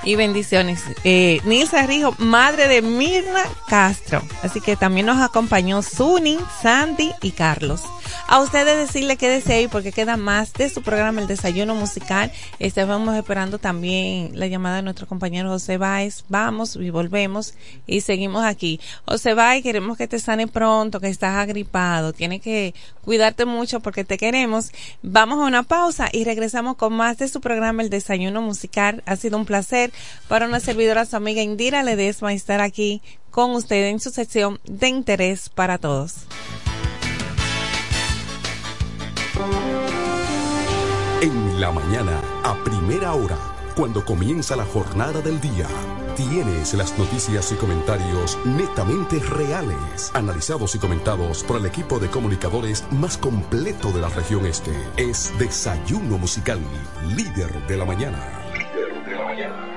y bendiciones. Eh, Nilsa Rijo, madre de Mirna Castro. Así que también nos acompañó Suni, Sandy y Carlos. A ustedes decirle que ahí porque queda más de su programa El Desayuno Musical. Estamos esperando también la llamada de nuestro compañero José Báez. Vamos y volvemos y seguimos aquí. José Báez, queremos que te sane pronto, que estás agripado. Tienes que cuidarte mucho porque te queremos. Vamos a una pausa y regresamos con más de su programa El Desayuno Musical. Ha sido un placer para una servidora, su amiga Indira Ledesma, estar aquí con usted en su sección de interés para todos. En la mañana, a primera hora, cuando comienza la jornada del día, tienes las noticias y comentarios netamente reales, analizados y comentados por el equipo de comunicadores más completo de la región este. Es Desayuno Musical, líder de la mañana. Líder de la mañana.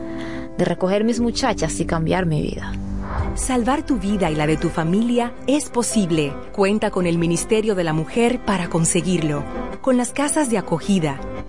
de recoger mis muchachas y cambiar mi vida. Salvar tu vida y la de tu familia es posible. Cuenta con el Ministerio de la Mujer para conseguirlo. Con las casas de acogida,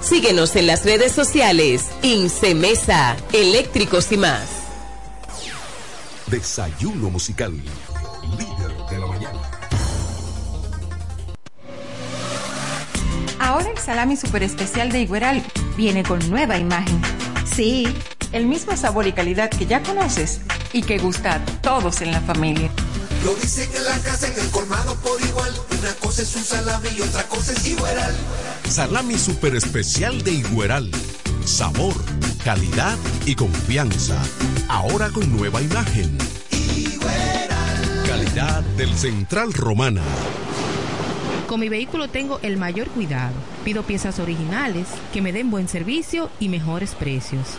Síguenos en las redes sociales. Incemesa, eléctricos y más. Desayuno musical. Líder de la mañana. Ahora el salami super especial de Igueral viene con nueva imagen. Sí, el mismo sabor y calidad que ya conoces y que gusta a todos en la familia. Lo dicen en la casa, en el colmado por igual. Una cosa es un salami y otra cosa es Igueral. Salami super especial de Igueral. Sabor, calidad y confianza. Ahora con nueva imagen. Calidad del Central Romana. Con mi vehículo tengo el mayor cuidado. Pido piezas originales que me den buen servicio y mejores precios.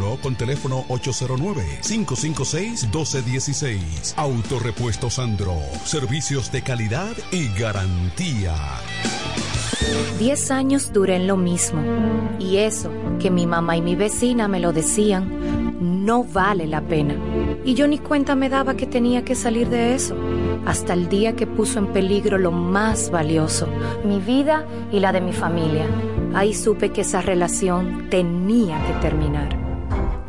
con teléfono 809-556-1216. Autorepuesto Sandro. Servicios de calidad y garantía. Diez años duré en lo mismo. Y eso, que mi mamá y mi vecina me lo decían, no vale la pena. Y yo ni cuenta me daba que tenía que salir de eso. Hasta el día que puso en peligro lo más valioso, mi vida y la de mi familia. Ahí supe que esa relación tenía que terminar.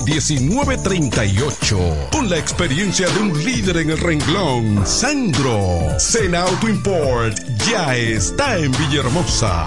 809-866-1938. Con la experiencia de un líder en el renglón, Sandro. Sena Auto Import ya está en Villahermosa.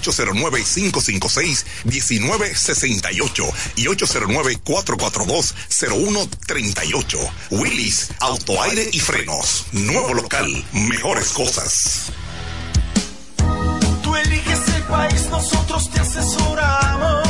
809-556-1968 y 809-442-0138. Willis, autoaire y frenos. Nuevo local, mejores cosas. Tú eliges el país, nosotros te asesoramos.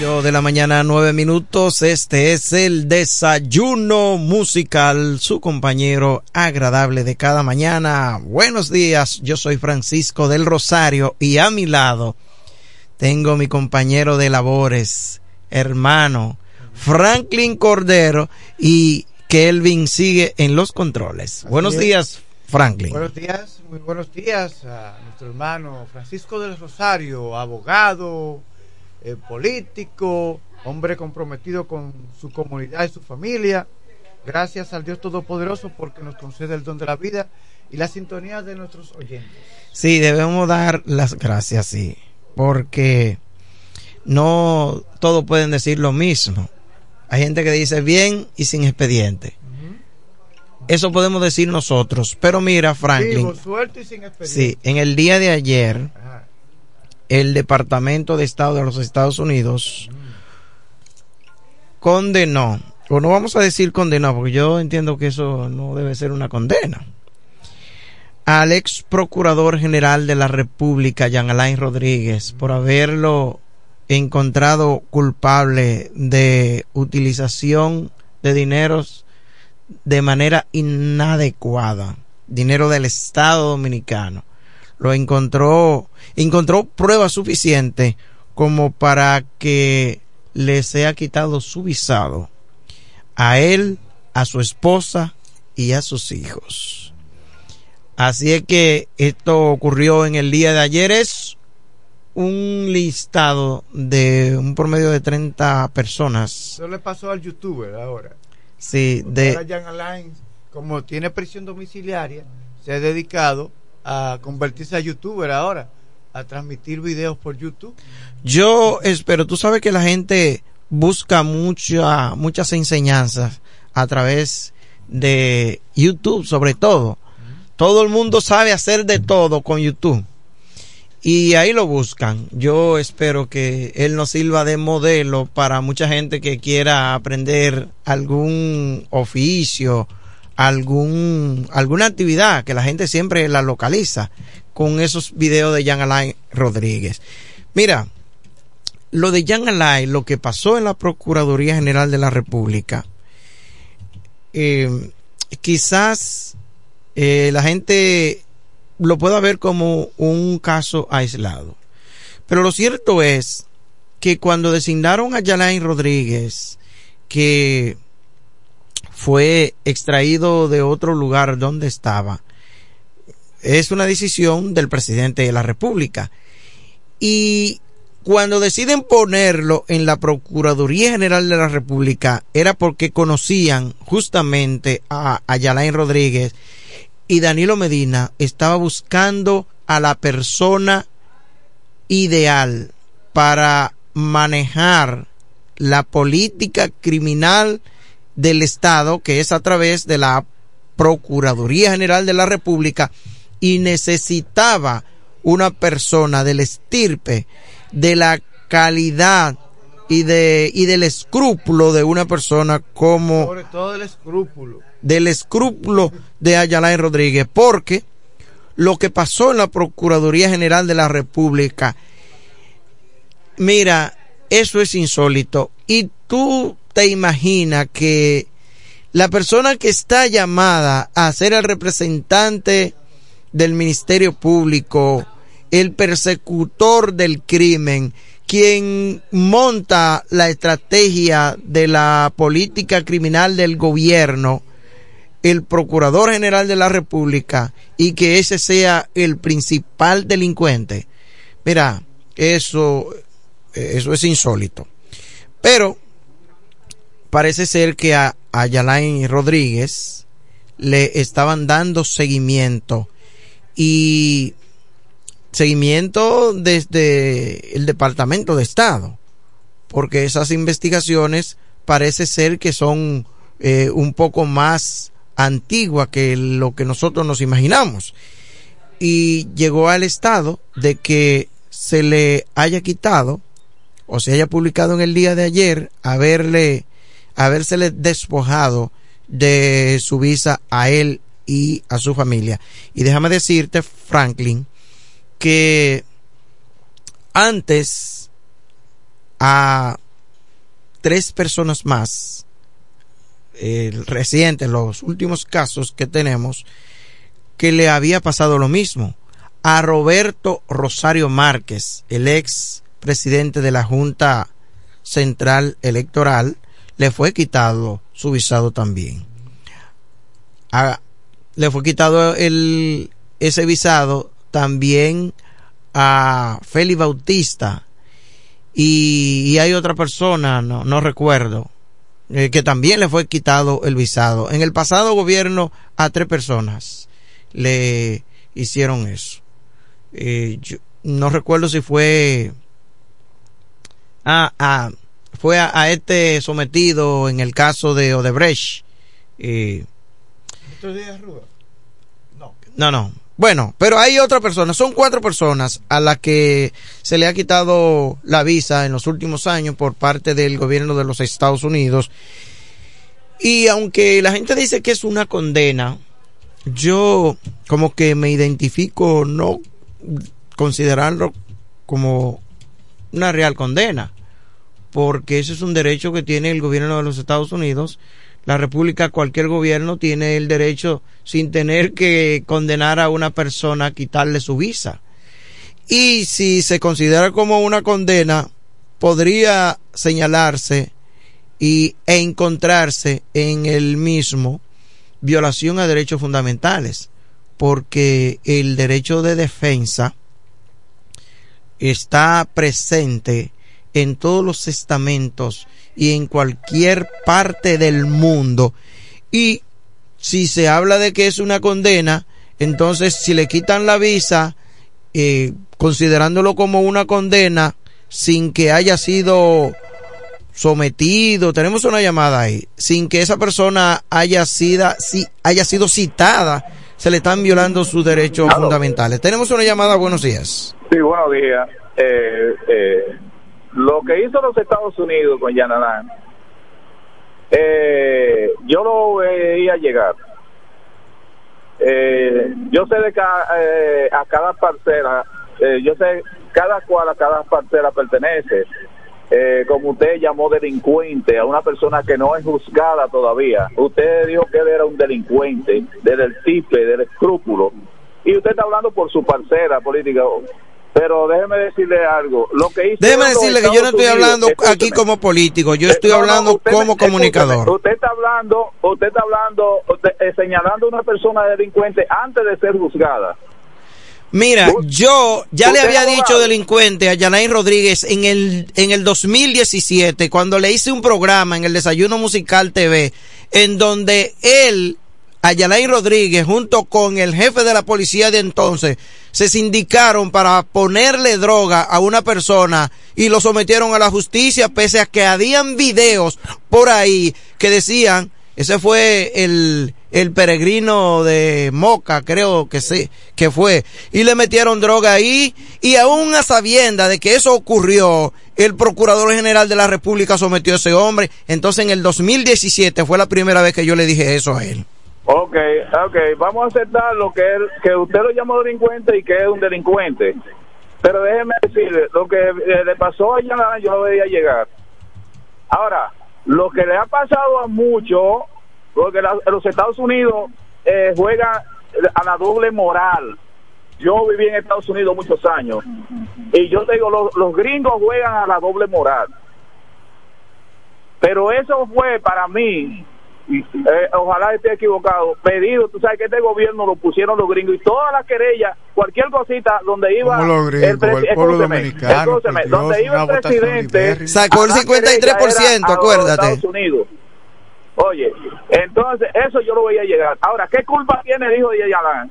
De la mañana, nueve minutos. Este es el desayuno musical, su compañero agradable de cada mañana. Buenos días, yo soy Francisco del Rosario y a mi lado tengo mi compañero de labores, hermano Franklin Cordero y Kelvin sigue en los controles. buenos es. días, Franklin. Buenos días, muy buenos días a nuestro hermano Francisco del Rosario, abogado, eh, político, hombre comprometido con su comunidad y su familia. Gracias al Dios Todopoderoso porque nos concede el don de la vida y la sintonía de nuestros oyentes. Sí, debemos dar las gracias, sí, porque no todos pueden decir lo mismo. Hay gente que dice bien y sin expediente. Eso podemos decir nosotros. Pero mira, Franklin. Vivo, suelto y sin experiencia. Sí, en el día de ayer, el Departamento de Estado de los Estados Unidos condenó, o no vamos a decir condenó, porque yo entiendo que eso no debe ser una condena, al ex procurador general de la República, Jean Alain Rodríguez, por haberlo encontrado culpable de utilización de dineros de manera inadecuada, dinero del Estado Dominicano. Lo encontró, encontró pruebas suficientes como para que le sea quitado su visado a él, a su esposa y a sus hijos. Así es que esto ocurrió en el día de ayer. Es un listado de un promedio de 30 personas. Eso le pasó al youtuber ahora. Sí, Porque de, ahora Jan Alain, como tiene prisión domiciliaria, se ha dedicado a convertirse a youtuber ahora, a transmitir videos por YouTube. Yo espero, tú sabes que la gente busca mucha, muchas enseñanzas a través de YouTube, sobre todo. Todo el mundo sabe hacer de todo con YouTube. Y ahí lo buscan. Yo espero que él nos sirva de modelo para mucha gente que quiera aprender algún oficio, algún, alguna actividad que la gente siempre la localiza con esos videos de Jan Alain Rodríguez. Mira, lo de Jan Alain, lo que pasó en la Procuraduría General de la República, eh, quizás eh, la gente lo pueda ver como un caso aislado. Pero lo cierto es que cuando designaron a Yalain Rodríguez, que fue extraído de otro lugar donde estaba, es una decisión del presidente de la República. Y cuando deciden ponerlo en la Procuraduría General de la República, era porque conocían justamente a, a Yalain Rodríguez y Danilo Medina estaba buscando a la persona ideal para manejar la política criminal del Estado, que es a través de la Procuraduría General de la República, y necesitaba una persona del estirpe, de la calidad y, de, y del escrúpulo de una persona como Sobre todo el escrúpulo. del escrúpulo de Ayala Rodríguez, porque lo que pasó en la Procuraduría General de la República, mira, eso es insólito. Y tú te imaginas que la persona que está llamada a ser el representante del Ministerio Público, el persecutor del crimen, quien monta la estrategia de la política criminal del gobierno, el Procurador General de la República, y que ese sea el principal delincuente. Mira, eso, eso es insólito. Pero parece ser que a, Yalain Rodríguez le estaban dando seguimiento y seguimiento desde el Departamento de Estado, porque esas investigaciones parece ser que son eh, un poco más antiguas que lo que nosotros nos imaginamos. Y llegó al estado de que se le haya quitado o se haya publicado en el día de ayer haberle habérsele despojado de su visa a él y a su familia. Y déjame decirte, Franklin, que antes a tres personas más, el reciente, los últimos casos que tenemos, que le había pasado lo mismo. A Roberto Rosario Márquez, el ex presidente de la Junta Central Electoral le fue quitado su visado también. A- le fue quitado el, ese visado también a Félix Bautista y, hay otra persona, no, no recuerdo, eh, que también le fue quitado el visado. En el pasado gobierno a tres personas le hicieron eso. Eh, yo no recuerdo si fue a, a- fue a, a este sometido en el caso de Odebrecht. Eh, Estos días, Rúa. no, no. Bueno, pero hay otra persona, son cuatro personas a las que se le ha quitado la visa en los últimos años por parte del gobierno de los Estados Unidos. Y aunque la gente dice que es una condena, yo como que me identifico no considerarlo como una real condena, porque ese es un derecho que tiene el gobierno de los Estados Unidos. La República, cualquier gobierno tiene el derecho, sin tener que condenar a una persona, a quitarle su visa. Y si se considera como una condena, podría señalarse y, e encontrarse en el mismo violación a derechos fundamentales, porque el derecho de defensa está presente en todos los estamentos y en cualquier parte del mundo. Y si se habla de que es una condena, entonces si le quitan la visa, eh, considerándolo como una condena, sin que haya sido sometido, tenemos una llamada ahí, sin que esa persona haya sido, si, haya sido citada, se le están violando sus derechos fundamentales. Tenemos una llamada, buenos días. Sí, buenos días. Eh, eh, lo que hizo los Estados Unidos con Yananán, eh, yo lo veía llegar. Eh, yo sé de ca- eh, a cada parcela, eh, yo sé cada cual a cada parcela pertenece. Eh, como usted llamó delincuente a una persona que no es juzgada todavía. Usted dijo que él era un delincuente, del tipe, del escrúpulo. Y usted está hablando por su parcela política. Pero déjeme decirle algo. Lo que hizo Déjeme decirle que yo no estoy hablando aquí como político, yo estoy hablando como comunicador. Usted está hablando, usted está hablando, usted, eh, señalando a una persona delincuente antes de ser juzgada. Mira, yo ya le había dicho delincuente a Yanain Rodríguez en el, en el 2017, cuando le hice un programa en el Desayuno Musical TV, en donde él, a Yanain Rodríguez, junto con el jefe de la policía de entonces, se sindicaron para ponerle droga a una persona y lo sometieron a la justicia, pese a que habían videos por ahí que decían, ese fue el, el peregrino de Moca, creo que sí, que fue. Y le metieron droga ahí. Y aún a sabienda de que eso ocurrió, el Procurador General de la República sometió a ese hombre. Entonces en el 2017 fue la primera vez que yo le dije eso a él. Ok, ok, vamos a aceptar lo que él, que usted lo llamó delincuente y que es un delincuente. Pero déjeme decirle, lo que eh, le pasó a Yanana yo lo veía llegar. Ahora, lo que le ha pasado a muchos, porque la- los Estados Unidos eh, juegan a la doble moral. Yo viví en Estados Unidos muchos años y yo te digo, los, los gringos juegan a la doble moral. Pero eso fue para mí, eh, ojalá esté equivocado, pedido, tú sabes que este gobierno lo pusieron los gringos y todas las querellas, cualquier cosita donde iba gringos, presi- el pueblo dominicano, Dios, donde iba el presidente. Sacó el a dar querella 53%, era a los acuérdate. Estados Unidos. Oye, entonces eso yo lo veía llegar. Ahora, ¿qué culpa tiene el hijo de Yalán?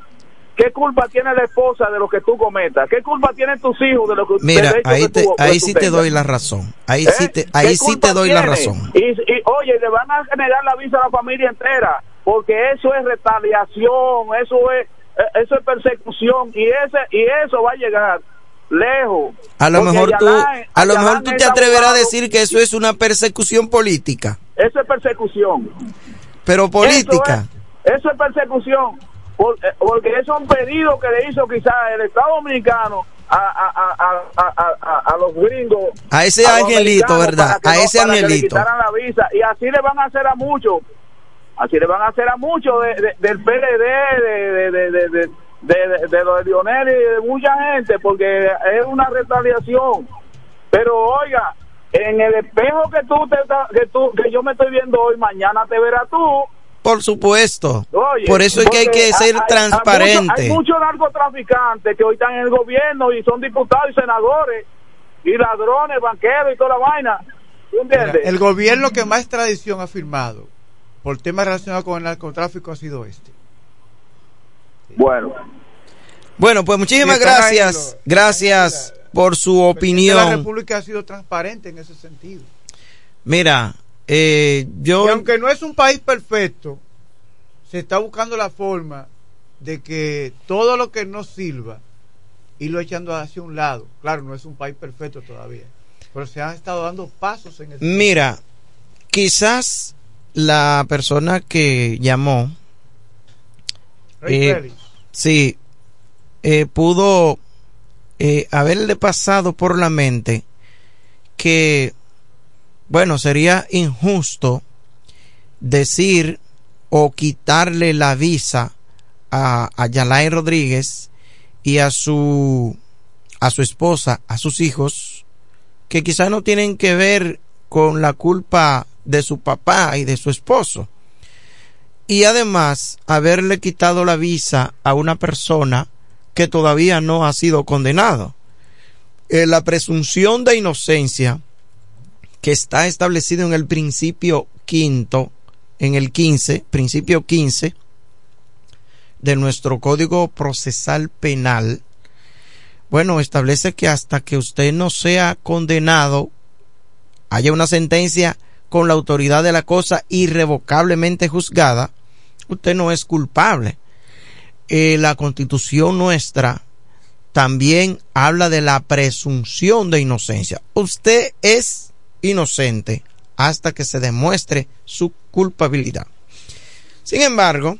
¿Qué culpa tiene la esposa de lo que tú cometas? ¿Qué culpa tienen tus hijos de lo que Mira, ahí te, tú- ahí sí te doy la razón. Ahí ¿Eh? sí te, ¿Qué ahí sí te doy la razón. Y, y, oye, le van a generar la visa a la familia entera, porque eso es retaliación, eso es eh, eso es persecución y ese y eso va a llegar lejos. A lo mejor tú, a lo Yalán mejor tú te atreverás a decir que eso es una persecución política, eso es persecución. pero política. Eso es, eso es persecución, por- eh, porque es un pedido que le hizo quizás el Estado Dominicano a, a, a, a, a, a- a los gringos. A ese angelito, ¿verdad? A no- ese angelito. quitaran la visa. Y así le van a hacer a muchos. Así le van a hacer a muchos de, de- del PLD, de, de, de, de, de, de, de los de Lionel y de mucha gente, porque es una retaliación. Pero oiga, en el espejo que tú, te, que tú que yo me estoy viendo hoy, mañana te verás tú. Por supuesto. Oye, Por eso es que hay que ser hay- transparente. Hay muchos narcotraficantes que hoy están en el gobierno y son diputados y senadores y ladrones, banqueros y toda la vaina. ¿Tú Mira, entiendes? el gobierno que más tradición ha firmado por temas relacionados con el narcotráfico ha sido este. Bueno. Bueno, pues muchísimas gracias. Gracias por su La opinión. República ha sido transparente en ese sentido. Mira, eh, yo... Y aunque no es un país perfecto, se está buscando la forma de que todo lo que no sirva, irlo echando hacia un lado. Claro, no es un país perfecto todavía, pero se han estado dando pasos en el Mira, quizás la persona que llamó, eh, sí, eh, pudo haberle pasado por la mente que, bueno, sería injusto decir o quitarle la visa a, a Yalay Rodríguez y a su a su esposa, a sus hijos, que quizás no tienen que ver con la culpa de su papá y de su esposo. Y además, haberle quitado la visa a una persona que todavía no ha sido condenado. Eh, la presunción de inocencia que está establecido en el principio quinto, en el 15, principio 15 de nuestro Código Procesal Penal, bueno, establece que hasta que usted no sea condenado, haya una sentencia con la autoridad de la cosa irrevocablemente juzgada, usted no es culpable. Eh, la constitución nuestra también habla de la presunción de inocencia. Usted es inocente hasta que se demuestre su culpabilidad. Sin embargo,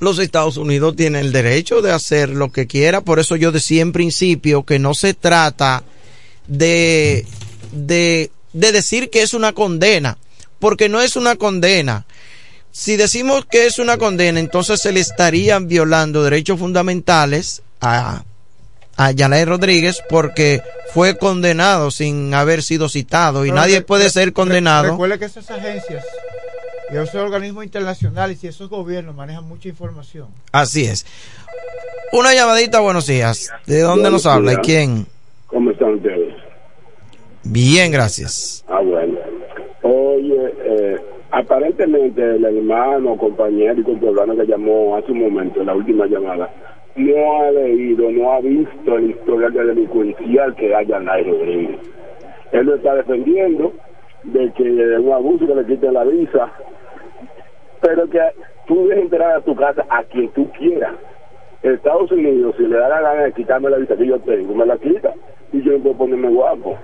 los Estados Unidos tienen el derecho de hacer lo que quiera, por eso yo decía en principio que no se trata de, de, de decir que es una condena, porque no es una condena. Si decimos que es una condena, entonces se le estarían violando derechos fundamentales a, a Yanay Rodríguez porque fue condenado sin haber sido citado y Pero nadie puede ser condenado. Recuerde que esas agencias y esos organismos internacionales y esos gobiernos manejan mucha información. Así es. Una llamadita, buenos días. ¿De dónde nos habla y quién? ¿Cómo están ustedes? Bien, gracias. Ah, bueno. Oye, eh, aparentemente el hermano, compañero y contemporáneo que llamó hace un momento, en la última llamada, no ha leído, no ha visto el historial de delincuencial que haya Nay Rodríguez. Él lo está defendiendo de que es un abuso que le quiten la visa, pero que tú dejes entrar a tu casa a quien tú quieras. Estados Unidos, si le da la gana de quitarme la visa que yo tengo, me la quita y yo no puedo ponerme guapo.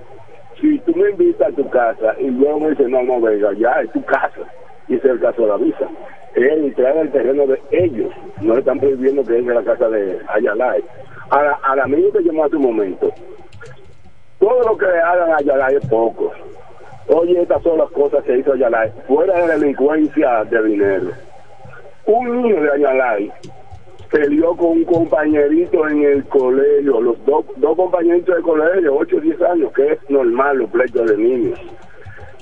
Si tú me invitas a tu casa y luego me dices, no, no, venga, ya es tu casa, y ese es el caso de la visa, es entrar en el terreno de ellos, no están prohibiendo que entre a la casa de Ayalay. Ahora, al amigo que llamó hace un momento, todo lo que hagan a Ayalay es poco. Oye, estas son las cosas que hizo Ayalay, fuera de delincuencia de dinero. Un niño de Ayalay peleó con un compañerito en el colegio, los dos, dos compañeritos de colegio, 8 o 10 años, que es normal los pleitos de niños.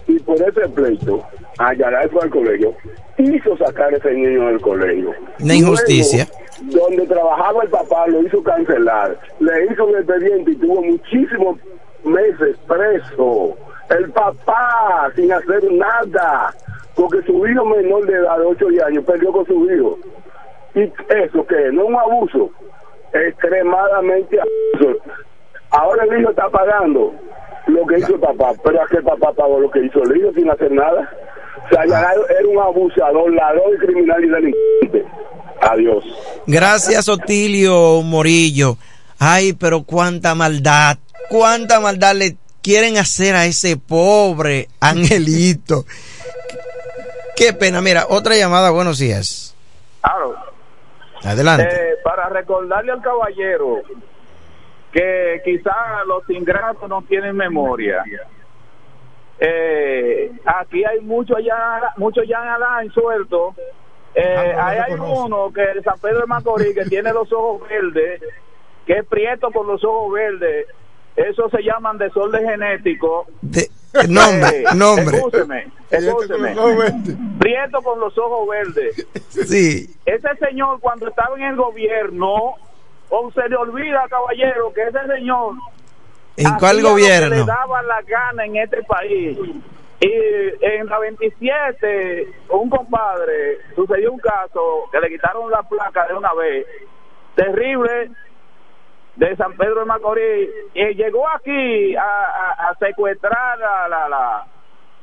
Y por ese pleito, Ayalay fue al colegio, hizo sacar ese niño del colegio. Una injusticia. Luego, donde trabajaba el papá lo hizo cancelar, le hizo un expediente y tuvo muchísimos meses preso. El papá sin hacer nada, porque su hijo menor de edad de 8 o 10 años perdió con su hijo. Y eso que no es un abuso, extremadamente abuso. Ahora el hijo está pagando lo que hizo el papá, pero es que el papá pagó lo que hizo el hijo sin hacer nada. Era un abusador, ladrón, criminal y delincuente. Adiós. Gracias, Otilio Morillo. Ay, pero cuánta maldad, cuánta maldad le quieren hacer a ese pobre angelito. Qué pena. Mira, otra llamada, buenos días. Claro. Adelante. Eh, para recordarle al caballero que quizás los ingratos no tienen memoria. Eh, aquí hay muchos ya muchos ya Alain sueltos. Eh, Ah, ahí hay uno que de San Pedro de Macorís que tiene los ojos verdes, que es prieto con los ojos verdes. Eso se llaman desorden genético. De- Nombre, Eh, nombre. Escúcheme, escúcheme. Prieto con los ojos verdes. Sí. Ese señor cuando estaba en el gobierno, o se le olvida, caballero, que ese señor ¿En cuál lo que gobierno? le daba la gana en este país. Y en la 27, un compadre, sucedió un caso que le quitaron la placa de una vez, terrible, de San Pedro de Macorís, y llegó aquí a, a- a secuestrar la, la, la,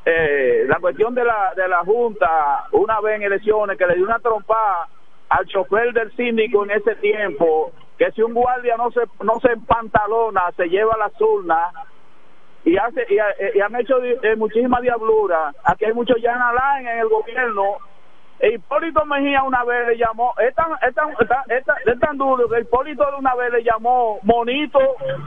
eh, la cuestión de la, de la Junta, una vez en elecciones, que le dio una trompa al chofer del síndico en ese tiempo, que si un guardia no se, no se empantalona, se lleva las urnas, y hace y, y han hecho eh, muchísima diablura. Aquí hay muchos Jan en el gobierno. E Hipólito Mejía una vez le llamó, es tan, es tan, es tan, es tan- es tan duro que Hipólito de una vez le llamó monito.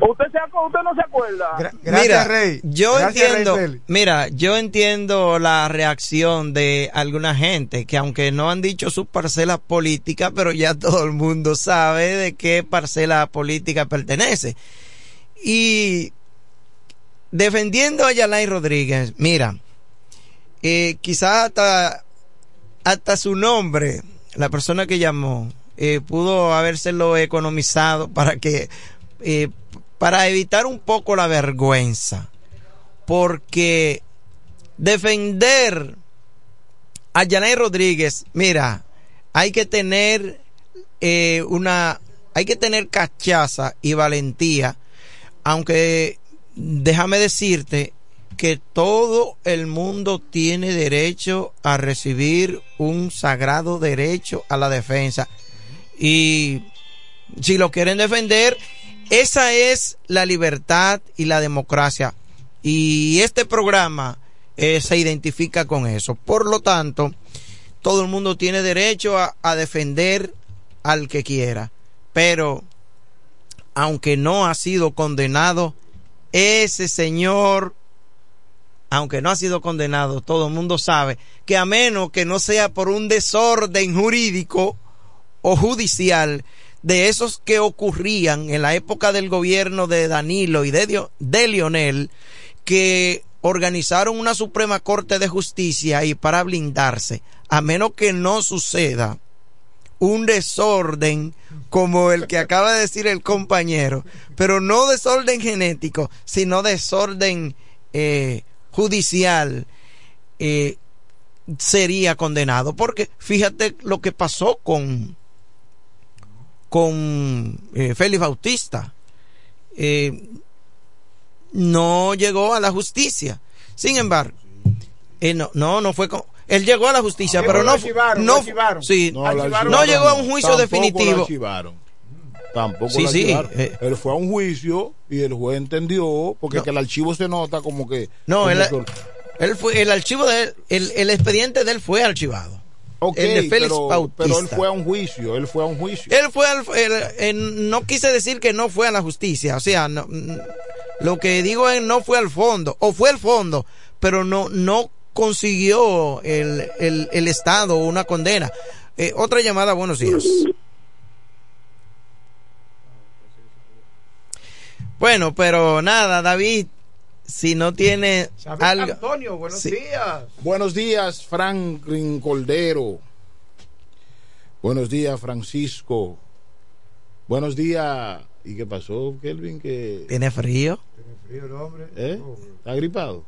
¿Usted, se, acu- usted no se acuerda? mira, yo Gracias, entiendo, Rey mira, yo entiendo la reacción de alguna gente que aunque no han dicho sus parcelas políticas, pero ya todo el mundo sabe de qué parcela política pertenece. Y defendiendo a Yalay Rodríguez, mira, eh, quizás hasta, hasta su nombre, la persona que llamó, eh, pudo habérselo economizado para que, eh, para evitar un poco la vergüenza. Porque defender a Yanay Rodríguez, mira, hay que tener eh, una, hay que tener cachaza y valentía, aunque déjame decirte que todo el mundo tiene derecho a recibir un sagrado derecho a la defensa. Y si lo quieren defender, esa es la libertad y la democracia. Y este programa eh, se identifica con eso. Por lo tanto, todo el mundo tiene derecho a, a defender al que quiera. Pero, aunque no ha sido condenado, ese señor, aunque no ha sido condenado, todo el mundo sabe que a menos que no sea por un desorden jurídico o judicial de esos que ocurrían en la época del gobierno de Danilo y de, Lionel, que organizaron una Suprema Corte de Justicia y para blindarse, a menos que no suceda un desorden como el que acaba de decir el compañero, pero no desorden genético, sino desorden eh, judicial, eh, sería condenado. Porque fíjate lo que pasó con, con eh, Félix Bautista. Eh, no llegó a la justicia. Sin embargo, eh, no, no, no fue con, él llegó a la justicia, pero no, no, sí, No, la no, archivaron, llegó a un juicio definitivo. Tampoco Sí, la sí, eh. Él fue a un juicio y el juez entendió, porque que el archivo se nota como que. No, como él, que- él fue, el archivo de él, el, el expediente de él fue archivado. Ok, el de Félix pero, Bautista. pero él fue a un juicio, él fue a un juicio. Él fue al, él- él- no quise decir que no fue a la justicia, o sea, no, lo que digo es no fue al fondo, o fue al fondo, pero no, no consiguió el, el, el Estado una condena. Eh, otra llamada, buenos días. Bueno, pero nada, David, si no tiene algo... Antonio, buenos Sí. días. Buenos días, Franklin Coldero. Buenos días, Francisco. Buenos días. ¿Y qué pasó, Kelvin? Que, ¿Tiene frío? Frío el hombre. ¿Eh? ¿Está gripado?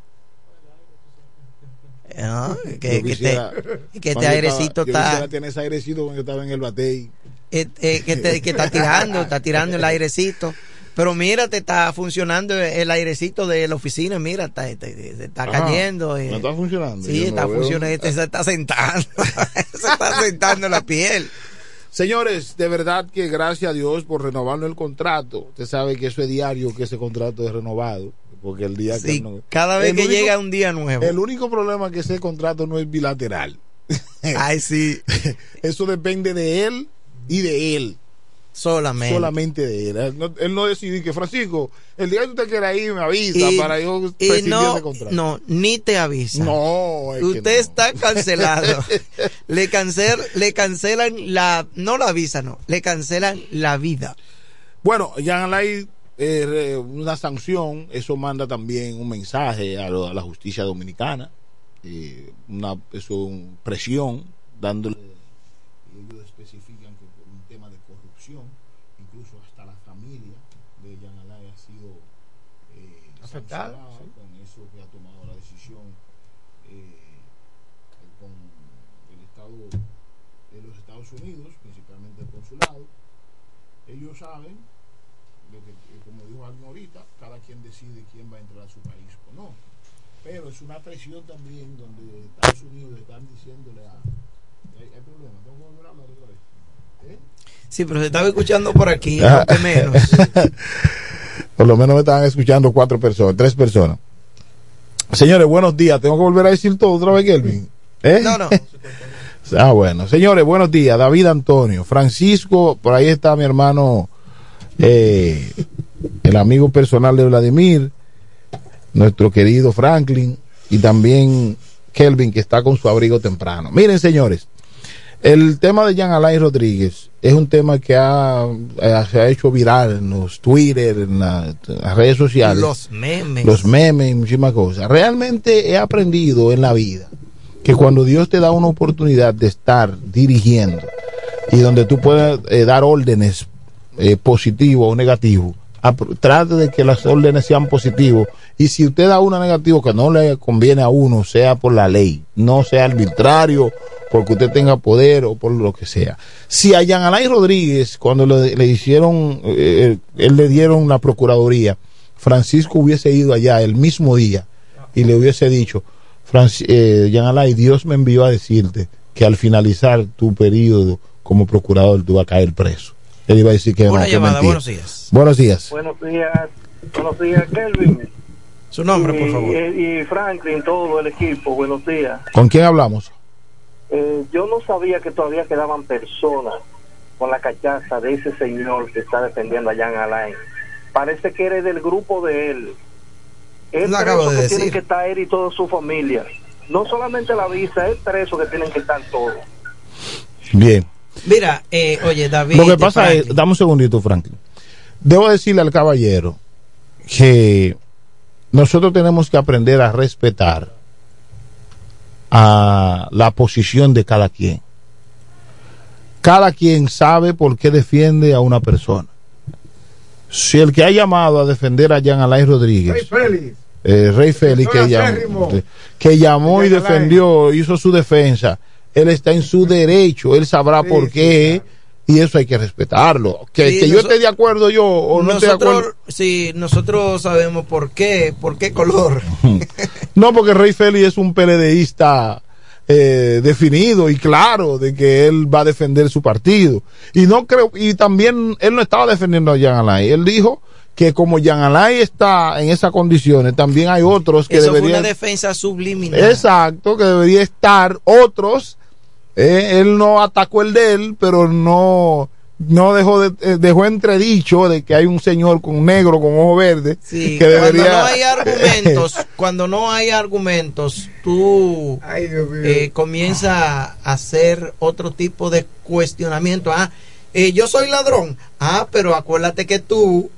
No, que, Yo que quisiera- te, que este airecito estaba- está... tener ese airecito cuando estaba en el batey. eh, eh, que, te- que está tirando, está tirando el airecito. Pero mira, te está funcionando el airecito de la oficina, mira, está, está- está Ah, cayendo. eh. ¿no está funcionando? Sí, está veo. funcionando, este se está sentando, se está sentando en la piel. Señores, de verdad que gracias a Dios por renovarnos el contrato. Usted sabe que eso es diario que ese contrato es renovado. Porque el día Sí, que no- cada vez El que único- llega un día nuevo. El único problema es que ese contrato no es bilateral. Ay, sí. Eso depende de él y de él. Solamente. Solamente de él. Él no, él no decidió que Francisco, el día que usted quiera ir, me avisa Y- para yo y no, ese contrato. no, ni te avisa. No, es que Usted está cancelado. le, cancel, le cancelan la, no la visa, no, le cancelan la vida. Bueno, Jan Alay eh, una sanción, eso manda también un mensaje a, lo- a la justicia dominicana, eh, una eso, un presión, dándole, ellos especifican que por un tema de corrupción, incluso hasta la familia de Jan Alay ha sido sí. con eso que ha tomado la decisión eh, con el Estado de los Estados Unidos, principalmente el consulado. Ellos saben lo que, eh, como dijo alguien ahorita, cada quien decide quién va a entrar a su país o no. Pero es una presión también donde Estados Unidos están diciéndole a... Hay, hay problema, tengo que volver a hablar otra vez. ¿Eh? Sí, pero se estaba escuchando por aquí, Ah. menos. Por lo menos me estaban escuchando cuatro personas, tres personas. Señores, buenos días. Tengo que volver a decir todo otra vez, Kelvin. ¿Eh? No, no. Ah, bueno. Señores, buenos días. David Antonio, Francisco, por ahí está mi hermano, eh, el amigo personal de Vladimir, nuestro querido Franklin y también Kelvin, que está con su abrigo temprano. Miren, señores, el tema de Jean Alain Rodríguez es un tema que ha, eh, se ha hecho viral en los Twitter, en la- en las redes sociales Los memes. los memes y muchísimas cosas. Realmente he aprendido en la vida que cuando Dios te da una oportunidad de estar dirigiendo y donde tú puedes eh, dar órdenes eh, positivo o negativo, trate de que las órdenes sean positivos y si usted da una negativa que no le conviene a uno, sea por la ley, no sea arbitrario, porque usted tenga poder o por lo que sea. Si a Jean Alain Rodríguez, cuando le, le hicieron, eh, él le dieron la procuraduría, Francisco hubiese ido allá el mismo día y le hubiese dicho, eh, Jean Dios me envió a decirte que al finalizar tu periodo como procurador tú vas a caer preso. Él iba a decir que no, Una llamada, buenos días. Buenos días. Buenos días, buenos días, Kelvin. Su nombre, por favor. Y, y Franklin, todo el equipo, buenos días. ¿Con quién hablamos? Eh, yo no sabía que todavía quedaban personas con la cachaza de ese señor que está defendiendo a Jan Alain. Parece que eres del grupo de él. Es Lo acabo de que tienen decir. que estar él y toda su familia. No solamente la visa, es preso que tienen que estar todos. Bien. Mira, eh, oye, David. Lo que pasa Franklin. es, dame un segundito, Franklin. Debo decirle al caballero que nosotros tenemos que aprender a respetar a la posición de cada quien. Cada quien sabe por qué defiende a una persona. Si el que ha llamado a defender a Jean Alain Rodríguez, Félix. eh, Rey Félix, que llamó, acérrimo. que llamó y defendió, hizo su defensa, él está en su derecho, él sabrá Sí, por sí, qué, y eso hay que respetarlo. Que, Sí, que yo esté de acuerdo yo o no esté de nosotros, acuerdo. sí, nosotros sabemos por qué, por qué color. No, porque Rey Félix es un PLDista eh, definido y claro de que él va a defender su partido. Y no creo, y también él no estaba defendiendo a Jean Alain. Él dijo que como Jean Alain está en esas condiciones, también hay otros que Eso fue deberían. una defensa subliminal. Exacto, que debería estar otros. Eh, él no atacó el de él, pero no no dejó de, eh, dejó entredicho de que hay un señor con negro con ojo verde Sí, que cuando no hay argumentos, cuando no hay argumentos, tú eh, comienzas a hacer otro tipo de cuestionamiento. Ah, eh, yo soy ladrón. Ah, pero acuérdate que tú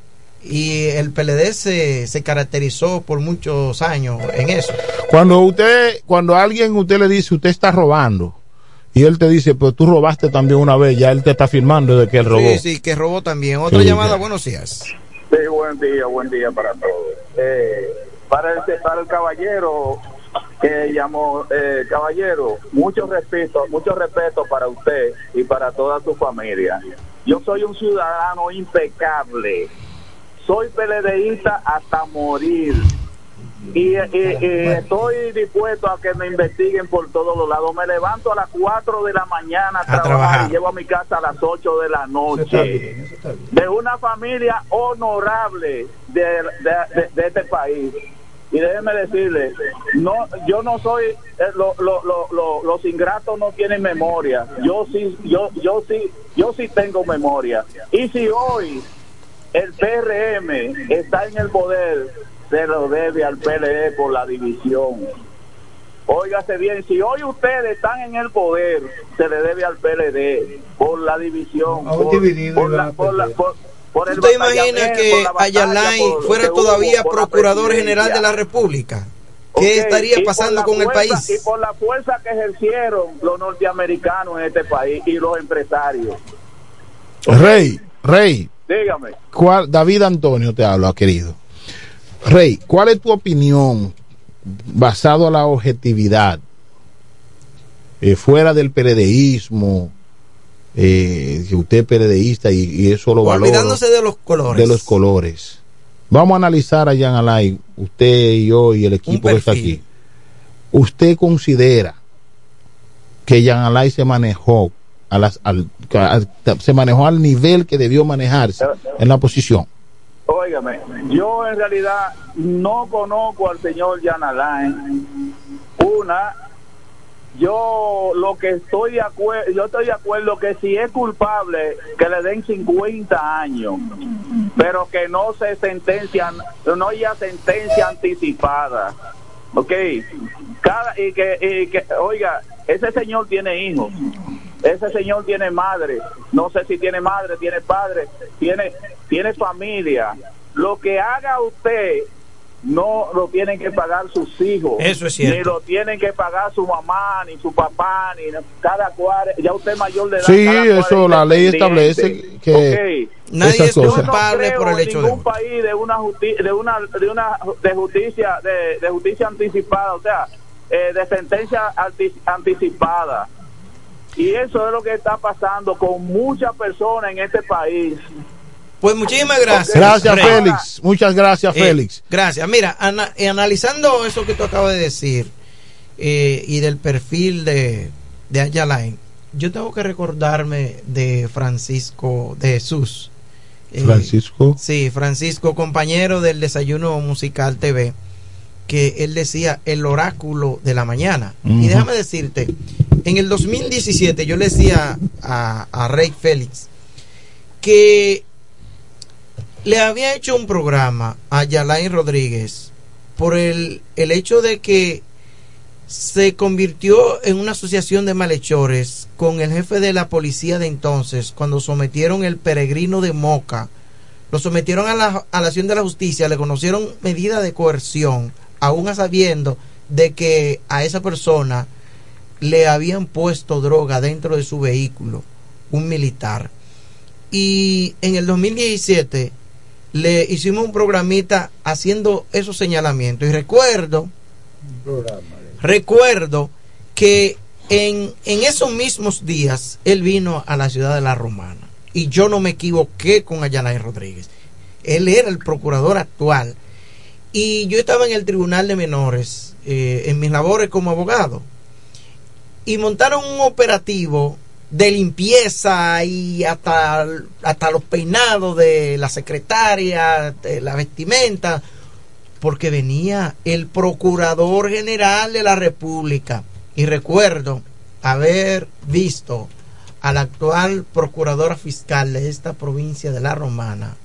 y el PLD se, se caracterizó por muchos años en eso. Cuando usted, cuando a alguien usted le dice usted está robando y él te dice pues tú robaste también una vez, ya él te está firmando de que él robó. Sí, sí, que robó también. Otra Sí, llamada, ya. buenos días. Sí, buen día, buen día para todos. Eh, para, el, para el caballero que llamó, eh, caballero, mucho respeto, mucho respeto para usted y para toda su familia. Yo soy un ciudadano impecable. Soy PLDista hasta morir. Y, y- y estoy dispuesto a que me investiguen por todos los lados. Me levanto a las 4 de la mañana a, trabajar, trabajar. y llego a mi casa a las 8 de la noche. De una familia honorable de, de- de- de este país. Y déjeme decirle, no, yo no soy, eh, lo- lo- lo- lo- los ingratos no tienen memoria. Yo sí, yo, yo sí, yo sí tengo memoria. Y si hoy el PRM está en el poder, se lo debe al PLD por la división. Óigase bien, si hoy ustedes están en el poder, se le debe al PLD por la división, por, dividido por y la, por la- por- por el ¿Tú te imaginas que Ayalay fuera todavía procurador general de la República? ¿Qué estaría y por pasando la con el fuerza- país? Y por la fuerza que ejercieron los norteamericanos en este país y los empresarios. Rey, Rey, Dígame. ¿cuál, David Antonio te habla, querido. Rey, ¿cuál es tu opinión basado a la objetividad, eh, fuera del PRDismo, eh, que usted es PRDista y, y eso lo valoro, Olvidándose de los colores. de los colores? Vamos a analizar a Jan Alay, usted y yo y el equipo que está aquí. ¿Usted considera que Jan Alay se manejó a las, al- a- se manejó al nivel que debió manejarse en la posición? Óigame, yo en realidad no conozco al señor Jan Alain. Una, yo lo que estoy de acuerdo, yo estoy de acuerdo que si es culpable, que le den 50 años, pero que no se sentencian, no haya sentencia anticipada. ¿Ok? Cada, y, que, y que, oiga, ese señor tiene hijos, ese señor tiene madre, no sé si tiene madre, tiene padre, tiene, tiene familia. Lo que haga usted no lo tienen que pagar sus hijos. Eso es cierto. Ni lo tienen que pagar su mamá, ni su papá, ni cada cual. Ya usted es mayor de edad. Sí, eso es la ley establece que. Nadie es no culpable creo por el hecho de ningún país de una de una de una de justicia de, de justicia anticipada, o sea, eh, de sentencia anti- anticipada. Y eso es lo que está pasando con muchas personas en este país. Pues muchísimas gracias. Gracias, Rey. Félix. Muchas gracias, Eh, Félix. Gracias. Mira, ana- eh, analizando eso que tú acabas de decir eh, y del perfil de, de Ayalain, yo tengo que recordarme de Francisco de Jesús. Eh, Francisco. Sí, Francisco, compañero del Desayuno Musical TV, que él decía el oráculo de la mañana. Y déjame decirte, en el 2017 yo le decía a, a Rey Félix que le había hecho un programa a Yalain Rodríguez por el, el hecho de que se convirtió en una asociación de malhechores con el jefe de la policía de entonces cuando sometieron el peregrino de Moca lo sometieron a la, a la acción de la justicia le conocieron medida de coerción aún a sabiendo de que a esa persona le habían puesto droga dentro de su vehículo un militar. Y en el 2017 le hicimos un programita haciendo esos señalamientos. Y recuerdo recuerdo que en, en esos mismos días él vino a la ciudad de La Romana. Y yo no me equivoqué con Ayalay Rodríguez. Él era el procurador actual y yo estaba en el tribunal de menores eh, en mis labores como abogado y montaron un operativo de limpieza y hasta, hasta los peinados de la secretaria, de la vestimenta, porque venía el Procurador General de la República. Y recuerdo haber visto a la actual Procuradora Fiscal de esta provincia de La Romana,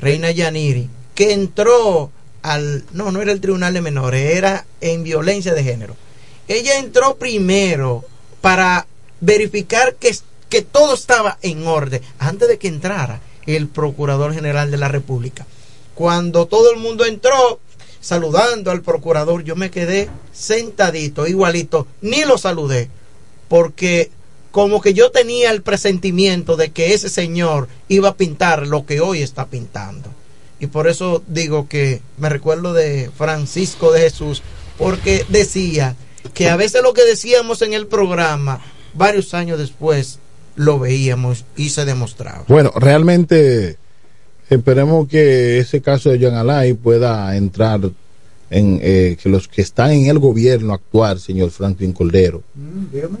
Reina Yaniri, que entró al... No, no era el Tribunal de Menores, era en violencia de género. Ella entró primero para verificar que, que todo estaba en orden antes de que entrara el Procurador General de la República. Cuando todo el mundo entró saludando al procurador, yo me quedé sentadito, igualito, ni lo saludé, porque como que yo tenía el presentimiento de que ese señor iba a pintar lo que hoy está pintando. Y por eso digo que me recuerdo de Francisco de Jesús, porque decía que a veces lo que decíamos en el programa, varios años después, lo veíamos y se demostraba. Bueno, realmente esperemos que ese caso de John Alay pueda entrar en eh, que los que están en el gobierno actual, señor Franklin Cordero,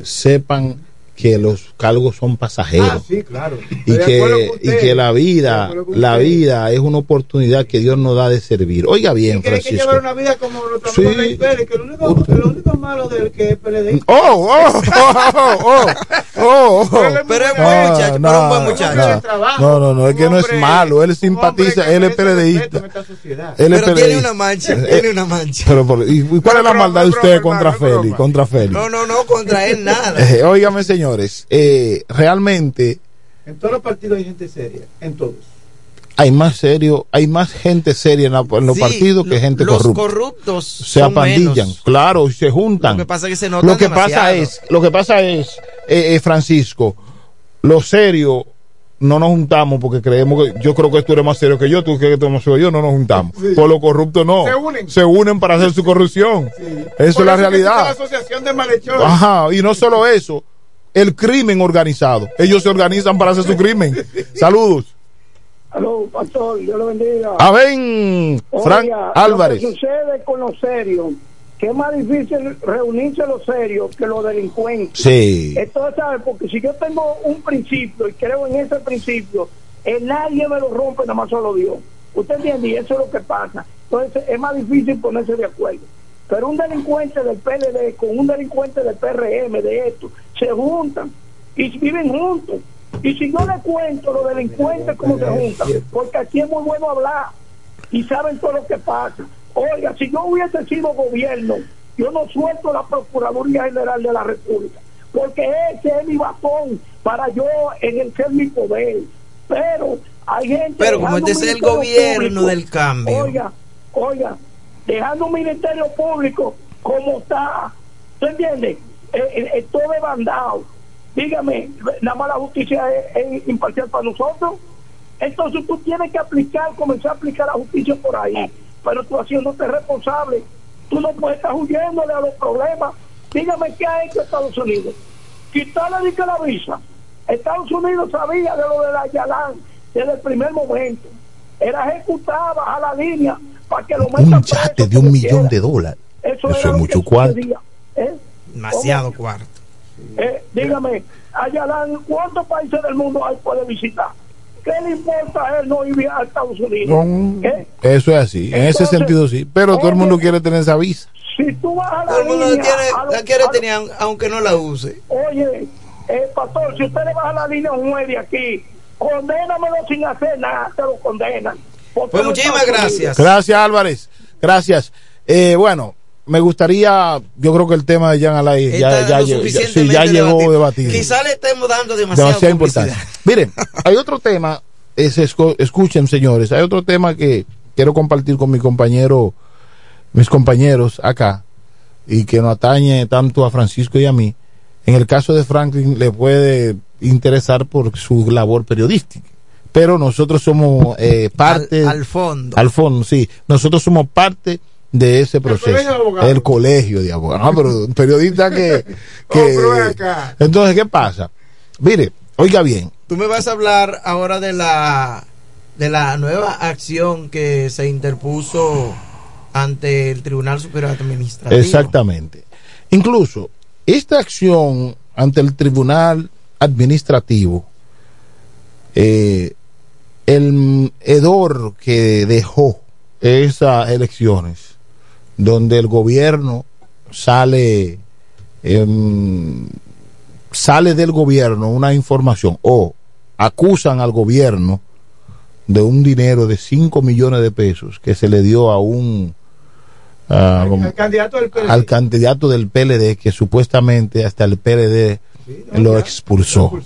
sepan que los cargos son pasajeros Ah, sí, claro. y que, y que la vida, la vida es una oportunidad que Dios nos da de servir. Oiga bien, Tiene que Francisco. llevar una vida como nuestro Sí. Pérez, que lo único, lo único malo del que es PLD. Oh, oh, oh, oh, oh, oh. Pero es buen muchacho, no, un buen muchacho. no, No, no, no, es que no es malo, él simpatiza, él es es Pero tiene una mancha, Eh, tiene una mancha. Pero, por- ¿y cuál es la maldad de usted contra Félix? Contra Félix. No, no, no, contra él nada. Eh, óigame, señores, eh, realmente En todos los partidos hay gente seria, en todos. hay más serio, hay más gente seria en, la- en los Sí, partidos que gente los corrupta. corruptos se apandillan, menos. claro, y se juntan. Lo que pasa es que se notan Lo que pasa es, lo que pasa es, eh, eh, Francisco, lo serio no nos juntamos porque creemos que yo creo que tú eres más serio que yo, tú crees que tú eres más serio que yo, no nos juntamos. Por lo corrupto no. Se unen. para hacer su corrupción. Eso Por es la realidad. La asociación de malhechores. Ajá, y no solo eso, el crimen organizado. Ellos se organizan para hacer su crimen. Saludos. Aló, pastor, Dios lo bendiga. Amén, Frank Oiga, Álvarez. Lo que sucede con los serios, que es más difícil reunirse los serios que los delincuentes. Sí. Entonces, ¿sabes? Porque si yo tengo un principio y creo en ese principio, eh, nadie me lo rompe, nada más solo Dios. ¿Usted entiende? Y eso es lo que pasa. Entonces, es más difícil ponerse de acuerdo. Pero un delincuente del PLD con un delincuente del PRM, de esto, se juntan y viven juntos. Y si yo le cuento los delincuentes cómo se juntan, porque aquí es muy bueno hablar y saben todo lo que pasa. Oiga, si yo hubiese sido gobierno, yo no suelto la Procuraduría General de la República, porque ese es mi bastón para yo ejercer mi poder. Pero hay gente. Pero como este es el gobierno público, del cambio. Oiga, oiga, dejando un ministerio público como está, ¿tú entiendes? Eh, eh, eh, todo desbandado. Dígame, nada más la justicia es, imparcial para nosotros. Entonces tú tienes que aplicar, comenzar a aplicar la justicia por ahí. Pero tú haciéndote responsable, tú no puedes estar huyéndole a los problemas. Dígame qué ha hecho Estados Unidos. Quitarle de la visa. Estados Unidos sabía de lo de la Yalán desde el primer momento. Era ejecutada baja la línea para que lo metan Un chate de un millón de dólares. Eso, es mucho cuarto. ¿eh? Demasiado cuarto. Eh, dígame, Ayalán, ¿cuántos países del mundo hay puede visitar? ¿Qué le importa a él no ir a Estados Unidos? No, ¿Eh? Eso es así, en ese sentido sí. Pero todo el mundo quiere tener esa visa. Si tú vas a la Todo el mundo la línea, quiere, a lo- la quiere a lo- tener aunque no la use. Oye, eh, pastor, si usted le baja la línea a un juez de aquí, condénamelo sin hacer nada, te lo condenan. Pues muchísimas gracias. Gracias Álvarez, gracias. Eh, bueno, me gustaría, yo creo que el tema de Jan Alay ya, Está ya, ya- sí, suficientemente ya llegó debatido. Quizá le estemos dando demasiada importante. Miren, hay otro tema, es, escuchen señores, hay otro tema que quiero compartir con mi compañero, mis compañeros acá, y que nos atañe tanto a Francisco y a mí. En el caso de Franklin le puede interesar por su labor periodística, pero nosotros somos eh, parte... Al- al fondo. Al fondo, sí. Nosotros somos parte de ese proceso. colegio de. El colegio de abogados. No, pero un periodista que... que Oh, pero ven acá. entonces, ¿qué pasa? Mire, oiga bien. Tú me vas a hablar ahora de la de la nueva acción que se interpuso ante el Tribunal Superior Administrativo. Exactamente. Incluso, esta acción ante el Tribunal Administrativo, eh, el hedor que dejó esas elecciones, donde el gobierno sale, em, sale del gobierno una información o acusan al gobierno de un dinero de 5 millones de pesos que se le dio a un ah, El candidato del PLD. al candidato del PLD que supuestamente hasta el PLD lo expulsó.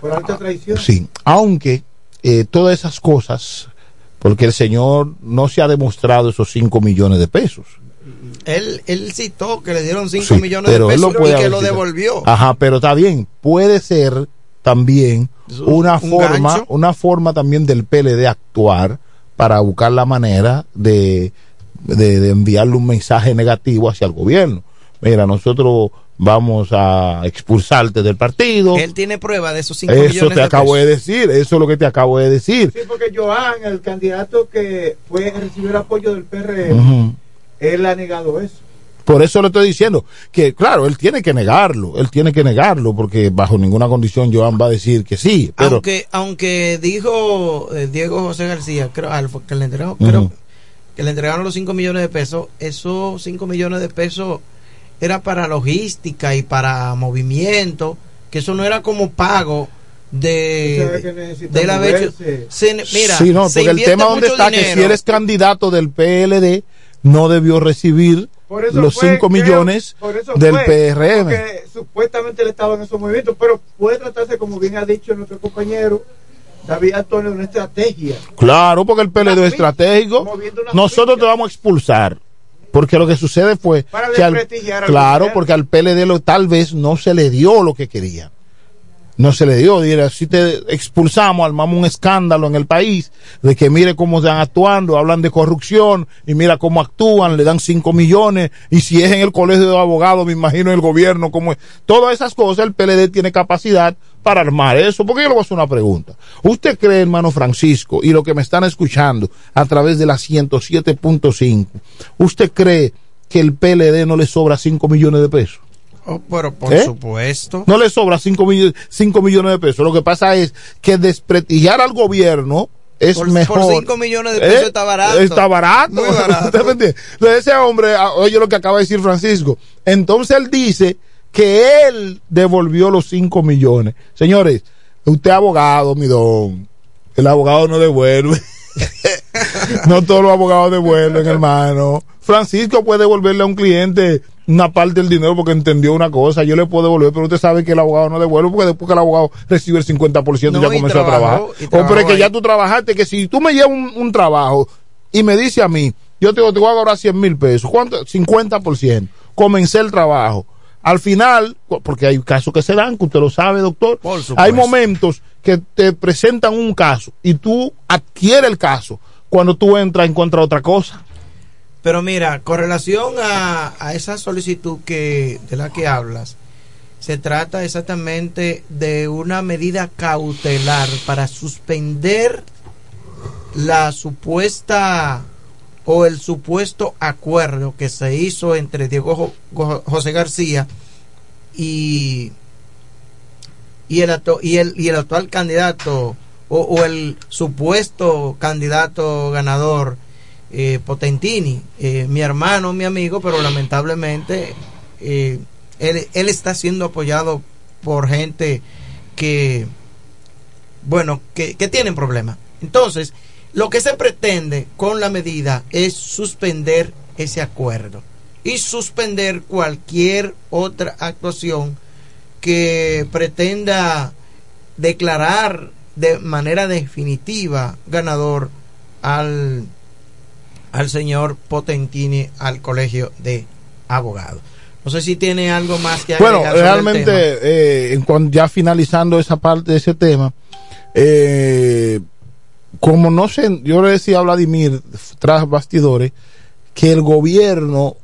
Por alta traición. Sí, aunque eh, todas esas cosas, porque el señor no se ha demostrado esos 5 millones de pesos. Él, él citó que le dieron 5 Sí, millones de pesos y que lo devolvió. Ajá, pero está bien, puede ser también un- una un forma, gancho. una forma también del PLD actuar para buscar la manera de, de, de enviarle un mensaje negativo hacia el gobierno. Mira, nosotros vamos a expulsarte del partido. Él tiene prueba de esos 5 Eso millones te de acabo de decir, eso es lo que te acabo de decir. Sí, porque Joan, el candidato que fue recibió el apoyo del PRM, él ha negado eso. Por eso le estoy diciendo que, claro, él tiene que negarlo, él tiene que negarlo, porque bajo ninguna condición Joan va a decir que sí, pero aunque aunque dijo eh, Diego José García creo al- que le entregaron Ujú. creo que le entregaron los 5 millones de pesos esos 5 millones de pesos era para logística y para movimiento que eso no era como pago de, de la moverse. se, mira sí, no, se porque el tema donde está que si dinero. él es candidato del PLD no debió recibir los fue, 5 creo, millones del fue, PRM. Porque supuestamente él estaba en esos movimientos, pero puede tratarse, como bien ha dicho nuestro compañero, David Antonio una estrategia. Claro, porque el PLD es estratégico. Nosotros te vamos a expulsar. Porque lo que sucede fue Para que al, claro, porque al PLD lo, tal vez no se le dio lo que quería. No se le dio, dirá, si te expulsamos, armamos un escándalo en el país de que mire cómo están actuando, hablan de corrupción y mira cómo actúan, le dan 5 millones y si es en el colegio de abogados, me imagino el gobierno, cómo es. Todas esas cosas, el PLD tiene capacidad para armar eso. Porque yo le voy a hacer una pregunta. ¿Usted cree, hermano Francisco, y lo que me están escuchando a través de la 107.5, ¿usted cree que el PLD no le sobra 5 millones de pesos? Oh, pero por ¿Eh? supuesto. No le sobra 5 millones, cinco millones de pesos. Lo que pasa es que desprestigiar al gobierno es Por- mejor. por cinco millones de pesos está barato. Está barato. Muy barato. ¿Usted me entiende? Entonces ese hombre, ah, oye lo que acaba de decir Francisco. Entonces él dice que él devolvió los 5 millones. Señores, usted es abogado, mi don. El abogado no devuelve. no todos los abogados devuelven, hermano. Francisco puede devolverle a un cliente una parte del dinero porque entendió una cosa. Yo le puedo devolver, pero usted sabe que el abogado no devuelve porque después que el abogado recibe el 50% No, ya y comenzó a trabajar. O pero es que ya tú trabajaste, que si tú me llevas un, un trabajo y me dice a mí, yo te, te voy a cobrar 100 mil pesos, ¿cuánto? 50%. Comencé el trabajo. Al final, porque hay casos que se dan, que usted lo sabe, doctor. Hay momentos que te presentan un caso y tú adquieres el caso cuando tú entras en contra de otra cosa. Pero mira, con relación a, a esa solicitud que de la que hablas, se trata exactamente de una medida cautelar para suspender la supuesta o el supuesto acuerdo que se hizo entre Diego Jo- Go- José García y y el, y el, y el actual candidato o, o el supuesto candidato ganador eh, Potentini, eh, mi hermano, mi amigo, pero lamentablemente eh, él, él está siendo apoyado por gente que, bueno, que, que tienen problemas. Entonces, lo que se pretende con la medida es suspender ese acuerdo y suspender cualquier otra actuación que pretenda declarar de manera definitiva ganador al, al señor Potentini al colegio de abogados. No sé si tiene algo más que agregar Bueno, realmente, eh, ya finalizando esa parte de ese tema, eh, como no sé, yo le decía a Vladimir tras bastidores que el gobierno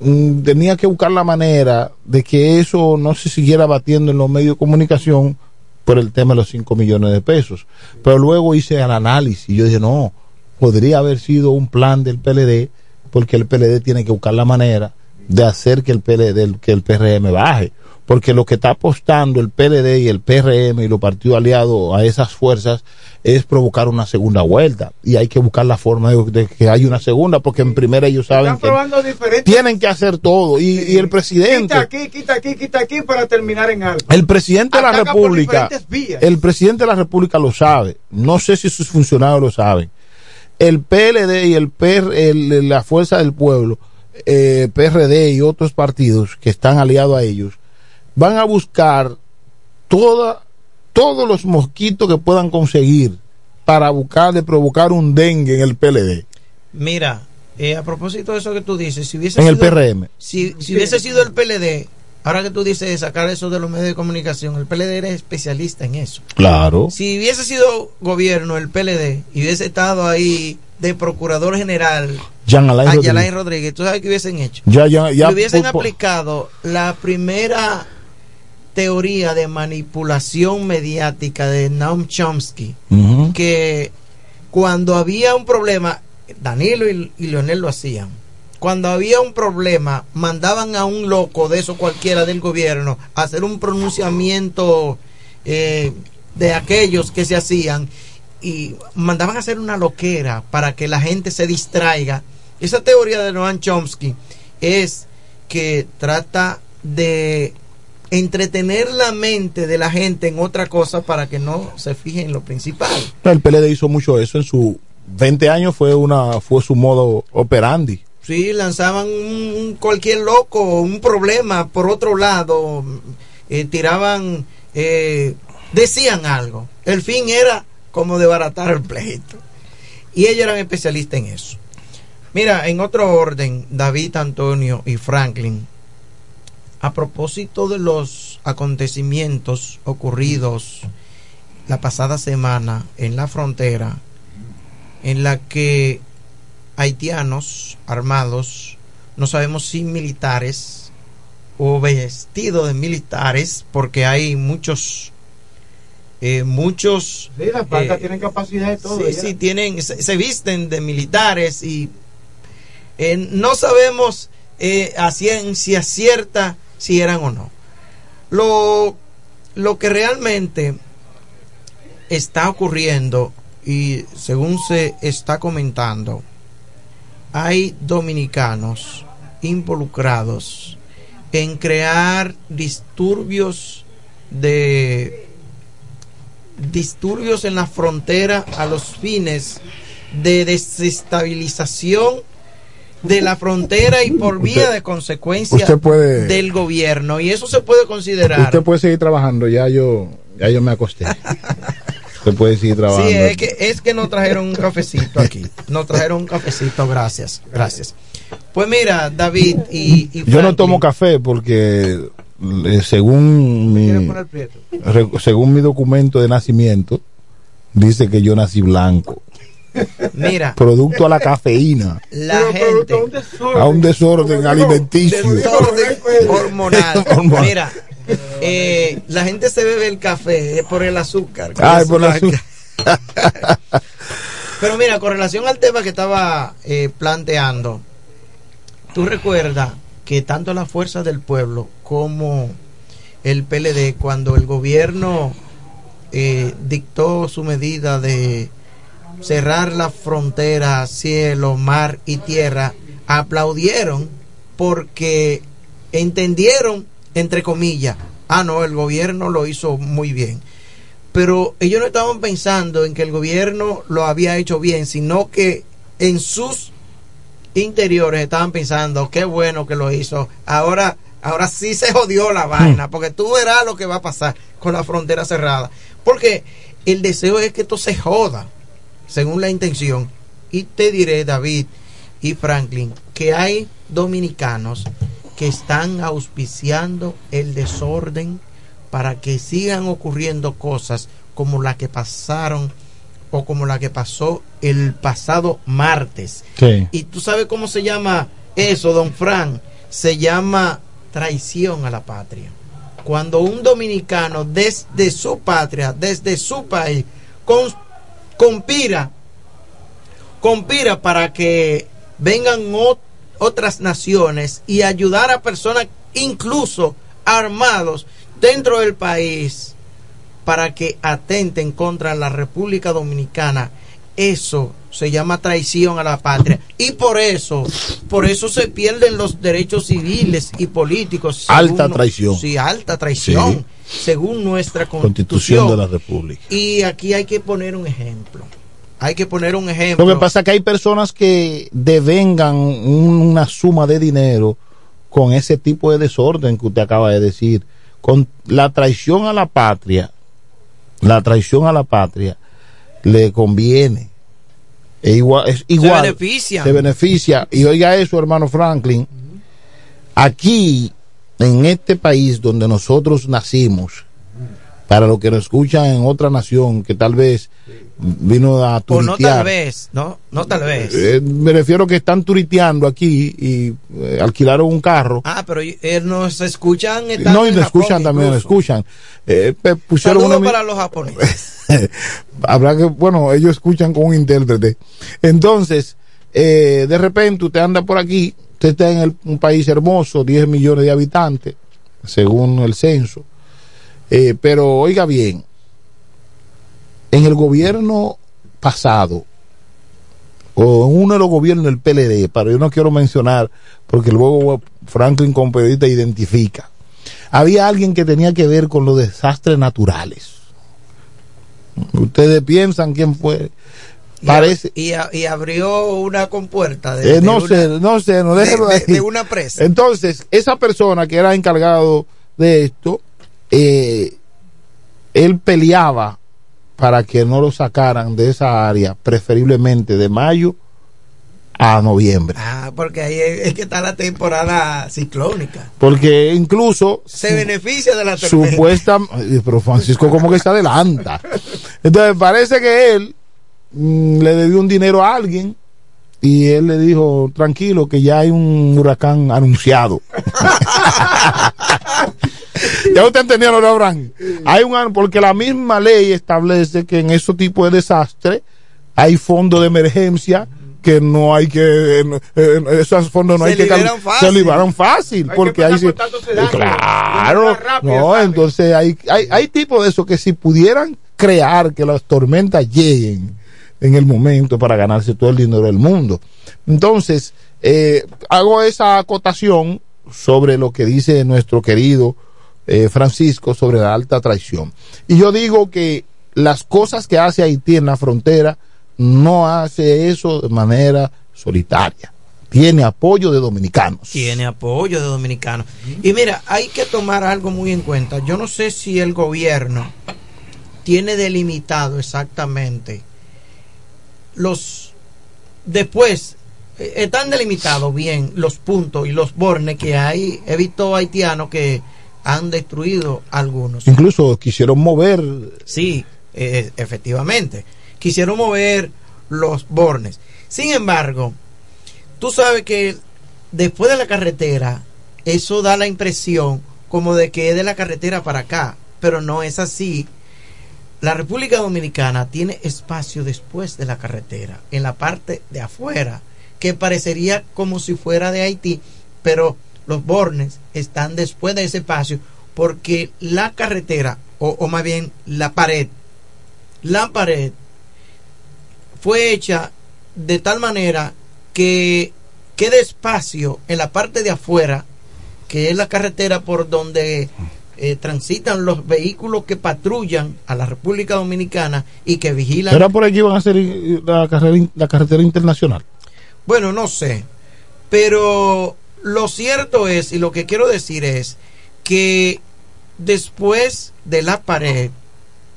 mm, tenía que buscar la manera de que eso no se siguiera batiendo en los medios de comunicación por el tema de los 5 millones de pesos. Pero luego hice el análisis y yo dije, no, podría haber sido un plan del PLD porque el PLD tiene que buscar la manera de hacer que el PLD, que el PRM baje. Porque lo que está apostando el PLD y el PRM y los partidos aliados a esas fuerzas es provocar una segunda vuelta. Y hay que buscar la forma de, de que haya una segunda, porque en primera ellos saben Están que diferentes. tienen que hacer todo. Y, y el presidente, Quita aquí, quita aquí, quita aquí para terminar en algo. el presidente de la República, el presidente de la República lo sabe. No sé si sus funcionarios lo saben. El PLD y el, PR, el- la Fuerza del Pueblo, eh, PRD y otros partidos que están aliados a ellos, van a buscar toda, todos los mosquitos que puedan conseguir para buscar de provocar un dengue en el PLD, Mira, eh, a propósito de eso que tú dices, si hubiese en el sido- PRM. Si, si hubiese sido el PLD, ahora que tú dices de sacar eso de los medios de comunicación, el PLD era especialista en eso. Claro. Si hubiese sido gobierno el PLD y hubiese estado ahí de procurador general Jean Alain a Rodríguez. ¿tú sabes qué hubiesen hecho? Ya, ya, ya, hubiesen por- aplicado la primera teoría de manipulación mediática de Noam Chomsky, que cuando había un problema, Danilo y, y Leonel lo hacían. Cuando había un problema, mandaban a un loco de eso cualquiera del gobierno a hacer un pronunciamiento eh, de aquellos que se hacían y mandaban a hacer una loquera para que la gente se distraiga. Esa teoría de Noam Chomsky es que trata de entretener la mente de la gente en otra cosa para que no se fije en lo principal. El PLD hizo mucho eso en su 20 años fue una fue su modo operandi. Sí, lanzaban un, cualquier loco, un problema por otro lado, eh, tiraban, eh, decían algo. El fin era cómo desbaratar el pleito. Y ellos eran especialistas en eso. Mira, en otro orden, David, Antonio y Franklin, a propósito de los acontecimientos ocurridos la pasada semana en la frontera, en la que haitianos armados, no sabemos si militares o vestidos de militares, porque hay muchos eh, muchos Sí, las eh, tienen capacidad de todo. Sí, sí, tienen, se, se visten de militares y eh, no sabemos eh, a ciencia cierta si eran o no. Lo, lo que realmente está ocurriendo y según se está comentando, hay dominicanos involucrados en crear disturbios de disturbios en la frontera a los fines de desestabilización de la frontera y por vía de consecuencia usted puede- del gobierno y eso se puede considerar Usted puede seguir trabajando, ya yo, ya yo me acosté. Usted puede seguir trabajando. Sí, es que, es que nos trajeron un cafecito aquí. Nos trajeron un cafecito, gracias, gracias. Pues mira, David y, y Yo no tomo café porque eh, según mi según mi documento de nacimiento dice que yo nací blanco. Mira, Producto a la cafeína, la gente a un desorden alimenticio. desorden hormonal. Hormonal. Mira, eh, la gente se bebe el café eh, por el azúcar. Ay, por la azúcar. Pero mira, con relación al tema que estaba eh, planteando, tú recuerdas que tanto la fuerza del pueblo como el PLD, cuando el gobierno eh, dictó su medida de cerrar la frontera, cielo, mar y tierra, aplaudieron porque entendieron, entre comillas, ah, no, el gobierno lo hizo muy bien. Pero ellos no estaban pensando en que el gobierno lo había hecho bien, sino que en sus interiores estaban pensando, qué bueno que lo hizo. Ahora, ahora sí se jodió la vaina, porque tú verás lo que va a pasar con la frontera cerrada. Porque el deseo es que esto se joda, según la intención. Y te diré, David y Franklin, que hay dominicanos que están auspiciando el desorden para que sigan ocurriendo cosas como la que pasaron o como la que pasó el pasado martes. Sí. Y tú sabes cómo se llama eso, don Fran. Se llama traición a la patria. Cuando un dominicano desde su patria, desde su país, conspira, conspira para que vengan ot- otras naciones y ayudar a personas, incluso armados, dentro del país, para que atenten contra la República Dominicana. Eso se llama traición a la patria. Y por eso, por eso se pierden los derechos civiles y políticos. Alta traición. Sí, alta traición. Sí. Según nuestra Constitución constitución. de la República. Y aquí hay que poner un ejemplo. Hay que poner un ejemplo. Lo que pasa es que hay personas que devengan un- una suma de dinero con ese tipo de desorden que usted acaba de decir, con la traición a la patria, la traición a la patria le conviene. Es igual, es igual. beneficia. Se beneficia. Y oiga eso, hermano Franklin. Aquí, en este país donde nosotros nacimos, para los que nos escuchan en otra nación que tal vez vino a o no turitear. tal vez, no, no tal vez. Eh, me refiero que están turiteando aquí y eh, alquilaron un carro. Ah, pero eh, nos escuchan. no, y nos escuchan también, nos escuchan. Eh, pusieron mi- para los japoneses. Habrá que, bueno, ellos escuchan con un intérprete. Entonces, de repente usted anda por aquí, usted está en un país hermoso, 10 millones de habitantes, según el censo. Eh, pero oiga bien, en el gobierno pasado, o en uno de los gobiernos del PLD, pero yo no quiero mencionar, porque luego Franklin como periodista identifica, había alguien que tenía que ver con los desastres naturales. Ustedes piensan quién fue. Y Parece. Y, a- y abrió una compuerta de, Eh, de no una- sé, no sé, no de- déjelo de- ahí. de una presa. Entonces, esa persona que era encargado de esto, eh, él peleaba para que no lo sacaran de esa área, preferiblemente de mayo a noviembre. Ah, porque ahí es, que está la temporada ciclónica. Porque incluso Se beneficia de la tormenta. supuesta, eh, pero Francisco como que se adelanta. Entonces parece que él le debió un dinero a alguien y él le dijo, tranquilo, que ya hay un huracán anunciado. ya usted entendió, ¿no, Abraham? Hay un, porque la misma ley establece que en esos tipos de desastre hay fondos de emergencia que no hay que, eh, esos fondos no Se hay que, fácil. se liberan fácil, porque ahí sí, claro, no, entonces hay, hay, hay tipos de eso que si pudieran crear que las tormentas lleguen en el momento para ganarse todo el dinero del mundo. Entonces, eh, hago esa acotación sobre lo que dice nuestro querido eh, Francisco sobre la alta traición. Y yo digo que las cosas que hace Haití en la frontera no hace eso de manera solitaria. Tiene apoyo de dominicanos. Tiene apoyo de dominicanos. Y mira, hay que tomar algo muy en cuenta. Yo no sé si el gobierno tiene delimitado exactamente los después eh, están delimitados bien los puntos y los bornes que hay. He visto haitianos que han destruido algunos. Incluso quisieron mover Sí, eh, efectivamente. Quisieron mover los bornes. Sin embargo, tú sabes que después de la carretera, eso da la impresión como de que es de la carretera para acá, pero no es así. La República Dominicana tiene espacio después de la carretera, en la parte de afuera, que parecería como si fuera de Haití, pero los bornes están después de ese espacio porque la carretera, o, o más bien la pared, la pared fue hecha de tal manera que quede espacio en la parte de afuera, que es la carretera por donde eh, transitan los vehículos que patrullan a la República Dominicana y que vigilan. ¿Era por aquí iban a hacer eh, la carrera, la carretera internacional? Bueno, no sé. Pero lo cierto es, y lo que quiero decir es, que después de la pared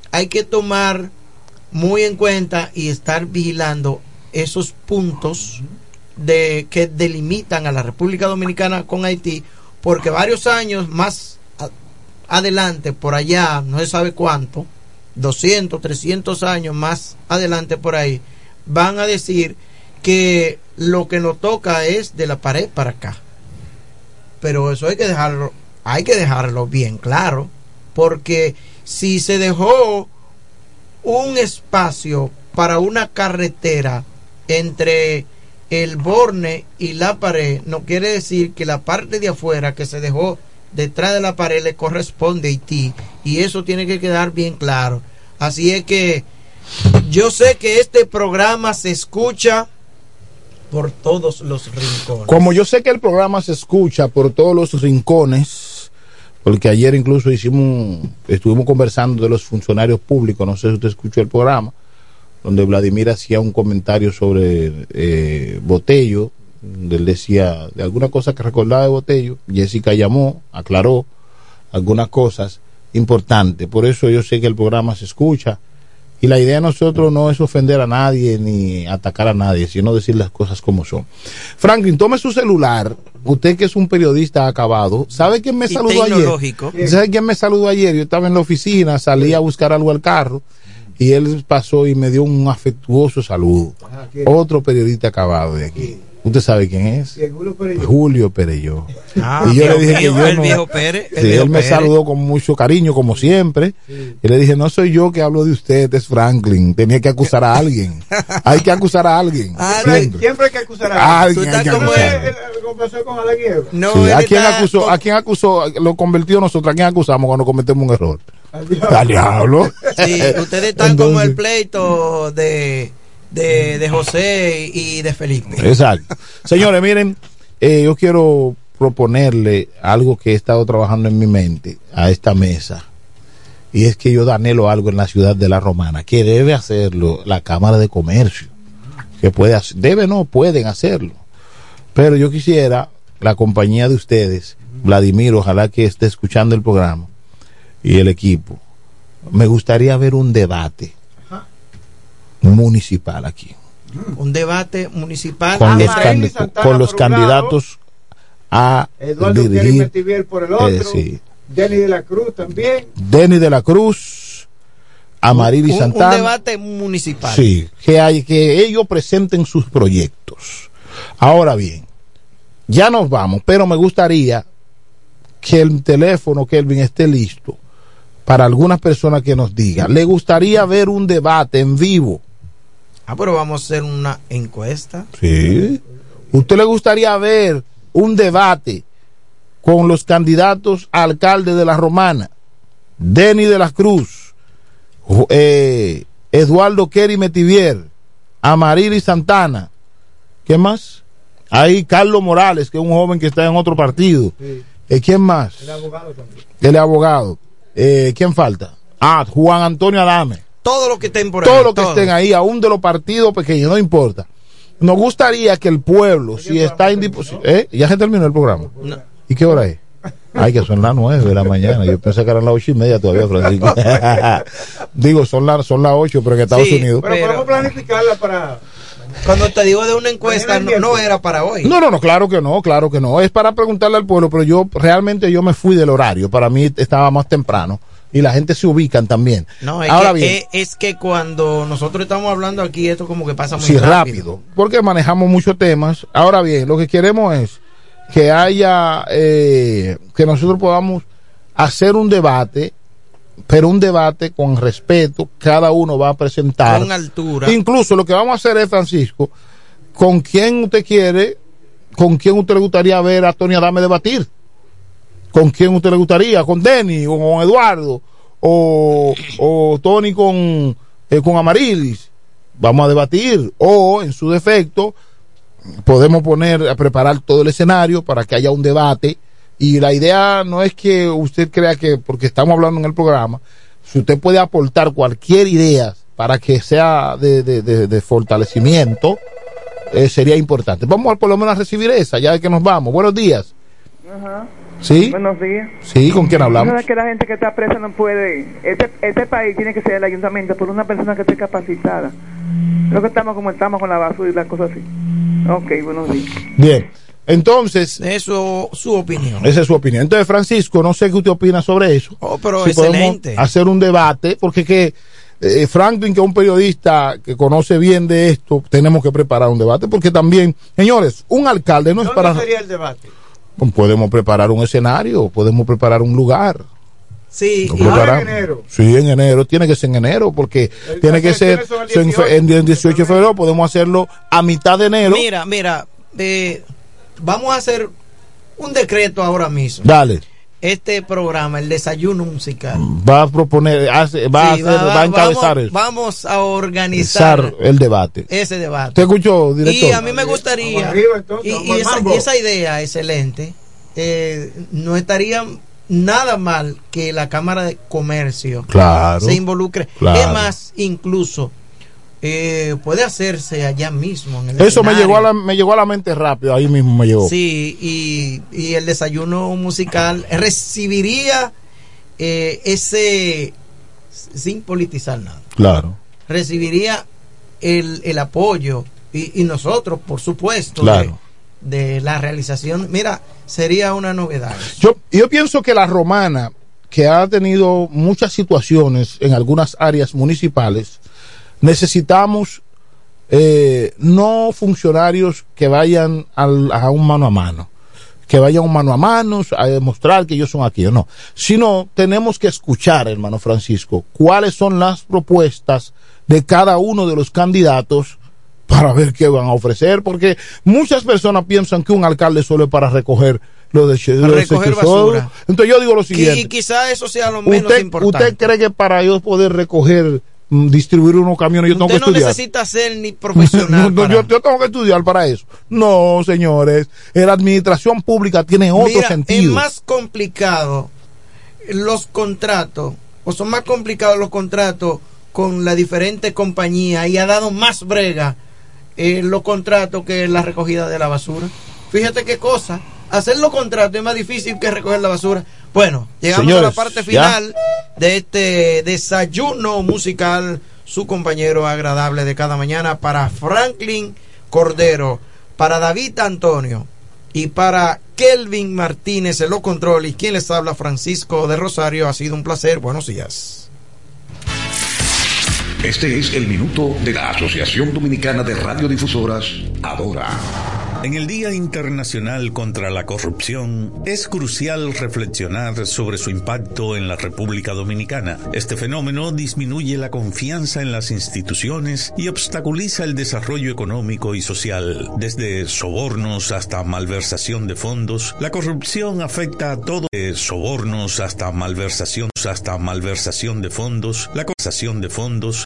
hay que tomar muy en cuenta y estar vigilando esos puntos de que delimitan a la República Dominicana con Haití, porque varios años más adelante, por allá, no se sabe cuánto, 200, 300 años más adelante por ahí, van a decir que lo que nos toca es de la pared para acá. Pero eso hay que dejarlo, hay que dejarlo bien claro, porque si se dejó un espacio para una carretera entre el borne y la pared, no quiere decir que la parte de afuera que se dejó detrás de la pared le corresponde a Haití. Y eso tiene que quedar bien claro. Así es que yo sé que este programa se escucha por todos los rincones. Como yo sé que el programa se escucha por todos los rincones, porque ayer incluso hicimos, estuvimos conversando de los funcionarios públicos, no sé si usted escuchó el programa, donde Vladimir hacía un comentario sobre eh, Botello, donde él decía de alguna cosa que recordaba de Botello, Jessica llamó, aclaró algunas cosas importantes, por eso yo sé que el programa se escucha, y la idea de nosotros no es ofender a nadie ni atacar a nadie, sino decir las cosas como son. Franklin, tome su celular. Usted que es un periodista acabado, ¿sabe quién me Y saludó ayer? ¿Sabe quién me saludó ayer? Yo estaba en la oficina, salí a buscar algo al carro y él pasó y me dio un afectuoso saludo. Otro periodista acabado de aquí. ¿Usted sabe quién es? Julio Pereyó. Ah, y yo le dije que yo el no- viejo Pérez, el Sí, viejo él me Pérez. saludó con mucho cariño, como siempre. Y le dije, no soy yo que hablo de usted, es Franklin. Tenía que acusar a alguien. hay que acusar a alguien. Siempre. Siempre hay que acusar a Ah, alguien. hay que ¿Cómo acusar. es el- como con Eva? Sí, ¿a, quién acusó, ¿A quién acusó? Lo convirtió nosotros. ¿A quién acusamos cuando cometemos un error? Al diablo. Sí, ustedes están como el pleito de, de, de José y de Felipe. Exacto. Señores, miren, eh, yo quiero proponerle algo que he estado trabajando en mi mente a esta mesa. Y es que yo anhelo algo en la ciudad de La Romana, que debe hacerlo la Cámara de Comercio. Que puede hacer, debe no, pueden hacerlo. Pero yo quisiera la compañía de ustedes, Vladimir, ojalá que esté escuchando el programa y el equipo. Me gustaría ver un debate municipal aquí. Un debate municipal Con los, con candidatos a Eduardo dirigir. Por el otro. eh, sí. Denny de la Cruz también. Denny de la Cruz, Amarili un, un Santana. debate municipal. Sí, que hay que ellos presenten sus proyectos. Ahora bien, ya nos vamos, pero me gustaría que el teléfono Kelvin esté listo para algunas personas que nos digan, ¿le gustaría ver un debate en vivo? Ah, pero vamos a hacer una encuesta. Sí. ¿Usted le gustaría ver un debate con los candidatos a alcalde de la Romana? Denny de la Cruz, eh, Eduardo Kerry Metivier, Amarili Santana, ¿qué más? Ahí Carlos Morales, que es un joven que está en otro partido. Eh, ¿Quién más? El abogado también. El abogado. Eh, ¿Quién falta? Ah, Juan Antonio Adame. Todos los que estén por ahí. Todos los que estén ahí, aún de los partidos pequeños, no importa. Nos gustaría que el pueblo, si está en disposición. ¿Eh? ¿Ya se terminó el programa? ¿Y qué hora es? Ay, que son las nueve de la mañana. Yo pensé que eran las ocho y media todavía, Francisco. Digo, son las son las ocho, pero en Estados Sí, Unidos. Pero, podemos planificarla para. Cuando te digo de una encuesta, no, no era para hoy. No, no, no, claro que no, claro que no. Es para preguntarle al pueblo, pero yo realmente yo me fui del horario. Para mí estaba más temprano y la gente se ubican también. No, es, Ahora que, bien, es, es que cuando nosotros estamos hablando aquí, esto como que pasa muy sí, rápido. rápido, porque manejamos muchos temas. Ahora bien, lo que queremos es que haya, eh, que nosotros podamos hacer un debate, pero un debate con respeto. Cada uno va a presentar. Con altura. Incluso lo que vamos a hacer es, Francisco, con quién usted quiere, con quién usted le gustaría ver a Tony Adame debatir. ¿Con quién usted le gustaría? ¿Con Denny o con Eduardo? ¿O, o Tony con, eh, con Amarilis? Vamos a debatir. O, en su defecto, podemos poner a preparar todo el escenario para que haya un debate. Y la idea no es que usted crea que, porque estamos hablando en el programa, si usted puede aportar cualquier idea para que sea de, de- de- de fortalecimiento, eh, sería importante. Vamos a por lo menos a recibir esa, ya que nos vamos. Buenos días. Ajá. ¿Sí? Buenos días. Sí, ¿con quién hablamos? ¿Sabes que la gente que está presa no puede? Este, este país tiene que ser el ayuntamiento por una persona que esté capacitada. Creo que estamos como estamos con la basura y las cosas así. Ok, buenos días. Bien. Entonces, eso su opinión. Esa es su opinión. Entonces, Francisco, no sé qué usted opina sobre eso. Oh, pero Si podemos excelente. hacer un debate, porque que eh, Franklin, que es un periodista que conoce bien de esto, tenemos que preparar un debate, porque también, señores, un alcalde no es ¿Dónde para... sería el debate? Podemos preparar un escenario, podemos preparar un lugar. Sí, en enero. Sí, en enero. Tiene que ser en enero, porque tiene que ser en en el 18 de febrero. Podemos hacerlo a mitad de enero. Mira, mira, eh, vamos a hacer un decreto ahora mismo. Dale. Este programa, el desayuno musical. Va a proponer, hace- va, a Sí, hacer- va a encabezar vamos, eso. vamos a organizar el debate. ese debate. ¿Te escuchó, director? Y a mí me gustaría, Vamos arriba, entonces, y, vamos y al esa, mambo. y esa idea excelente, eh, no estaría nada mal que la Cámara de Comercio Claro, se involucre. claro. Es más, incluso eh, puede hacerse allá mismo. En el Eso me llegó, a la, me llegó a la mente rápido, ahí mismo me llegó. Sí, y, y el desayuno musical recibiría eh, ese, sin politizar nada, Claro, recibiría el, el apoyo y, y nosotros, por supuesto, Claro. de, de la realización. Mira, sería una novedad. Yo, yo pienso que la romana, que ha tenido muchas situaciones en algunas áreas municipales, necesitamos eh, no funcionarios que vayan al- a un mano a mano, que vayan un mano a mano a demostrar que ellos son aquellos, no, sino tenemos que escuchar, hermano Francisco, cuáles son las propuestas de cada uno de los candidatos para ver qué van a ofrecer, porque muchas personas piensan que un alcalde solo es para recoger lo de lo de Recoger. Entonces yo digo lo siguiente. y quizá eso sea lo menos ¿Usted, importante. ¿Usted cree que para yo poder recoger, distribuir unos camiones, yo tengo Usted que no estudiar? necesita ser ni profesional. No, no, para- yo, yo tengo que estudiar para eso. No, señores. La administración pública tiene otro Mira, sentido. Es más complicado los contratos, o son más complicados los contratos con la diferente compañía y ha dado más brega eh, los contratos que la recogida de la basura. Fíjate qué cosa. Hacer los contratos es más difícil que recoger la basura. Bueno, llegamos a la parte ya. final de este desayuno musical. su compañero agradable de cada mañana, para Franklin Cordero, para David Antonio y para Kelvin Martínez en lo control y quien les habla Francisco de Rosario. Ha sido un placer. Buenos días. Este es el minuto de la Asociación Dominicana de Radiodifusoras, Adora. En el Día Internacional contra la Corrupción es crucial reflexionar sobre su impacto en la República Dominicana. Este fenómeno disminuye la confianza en las instituciones y obstaculiza el desarrollo económico y social. Desde sobornos hasta malversación de fondos, la corrupción afecta a todo. De sobornos hasta malversación hasta malversación de fondos, la conversación de fondos,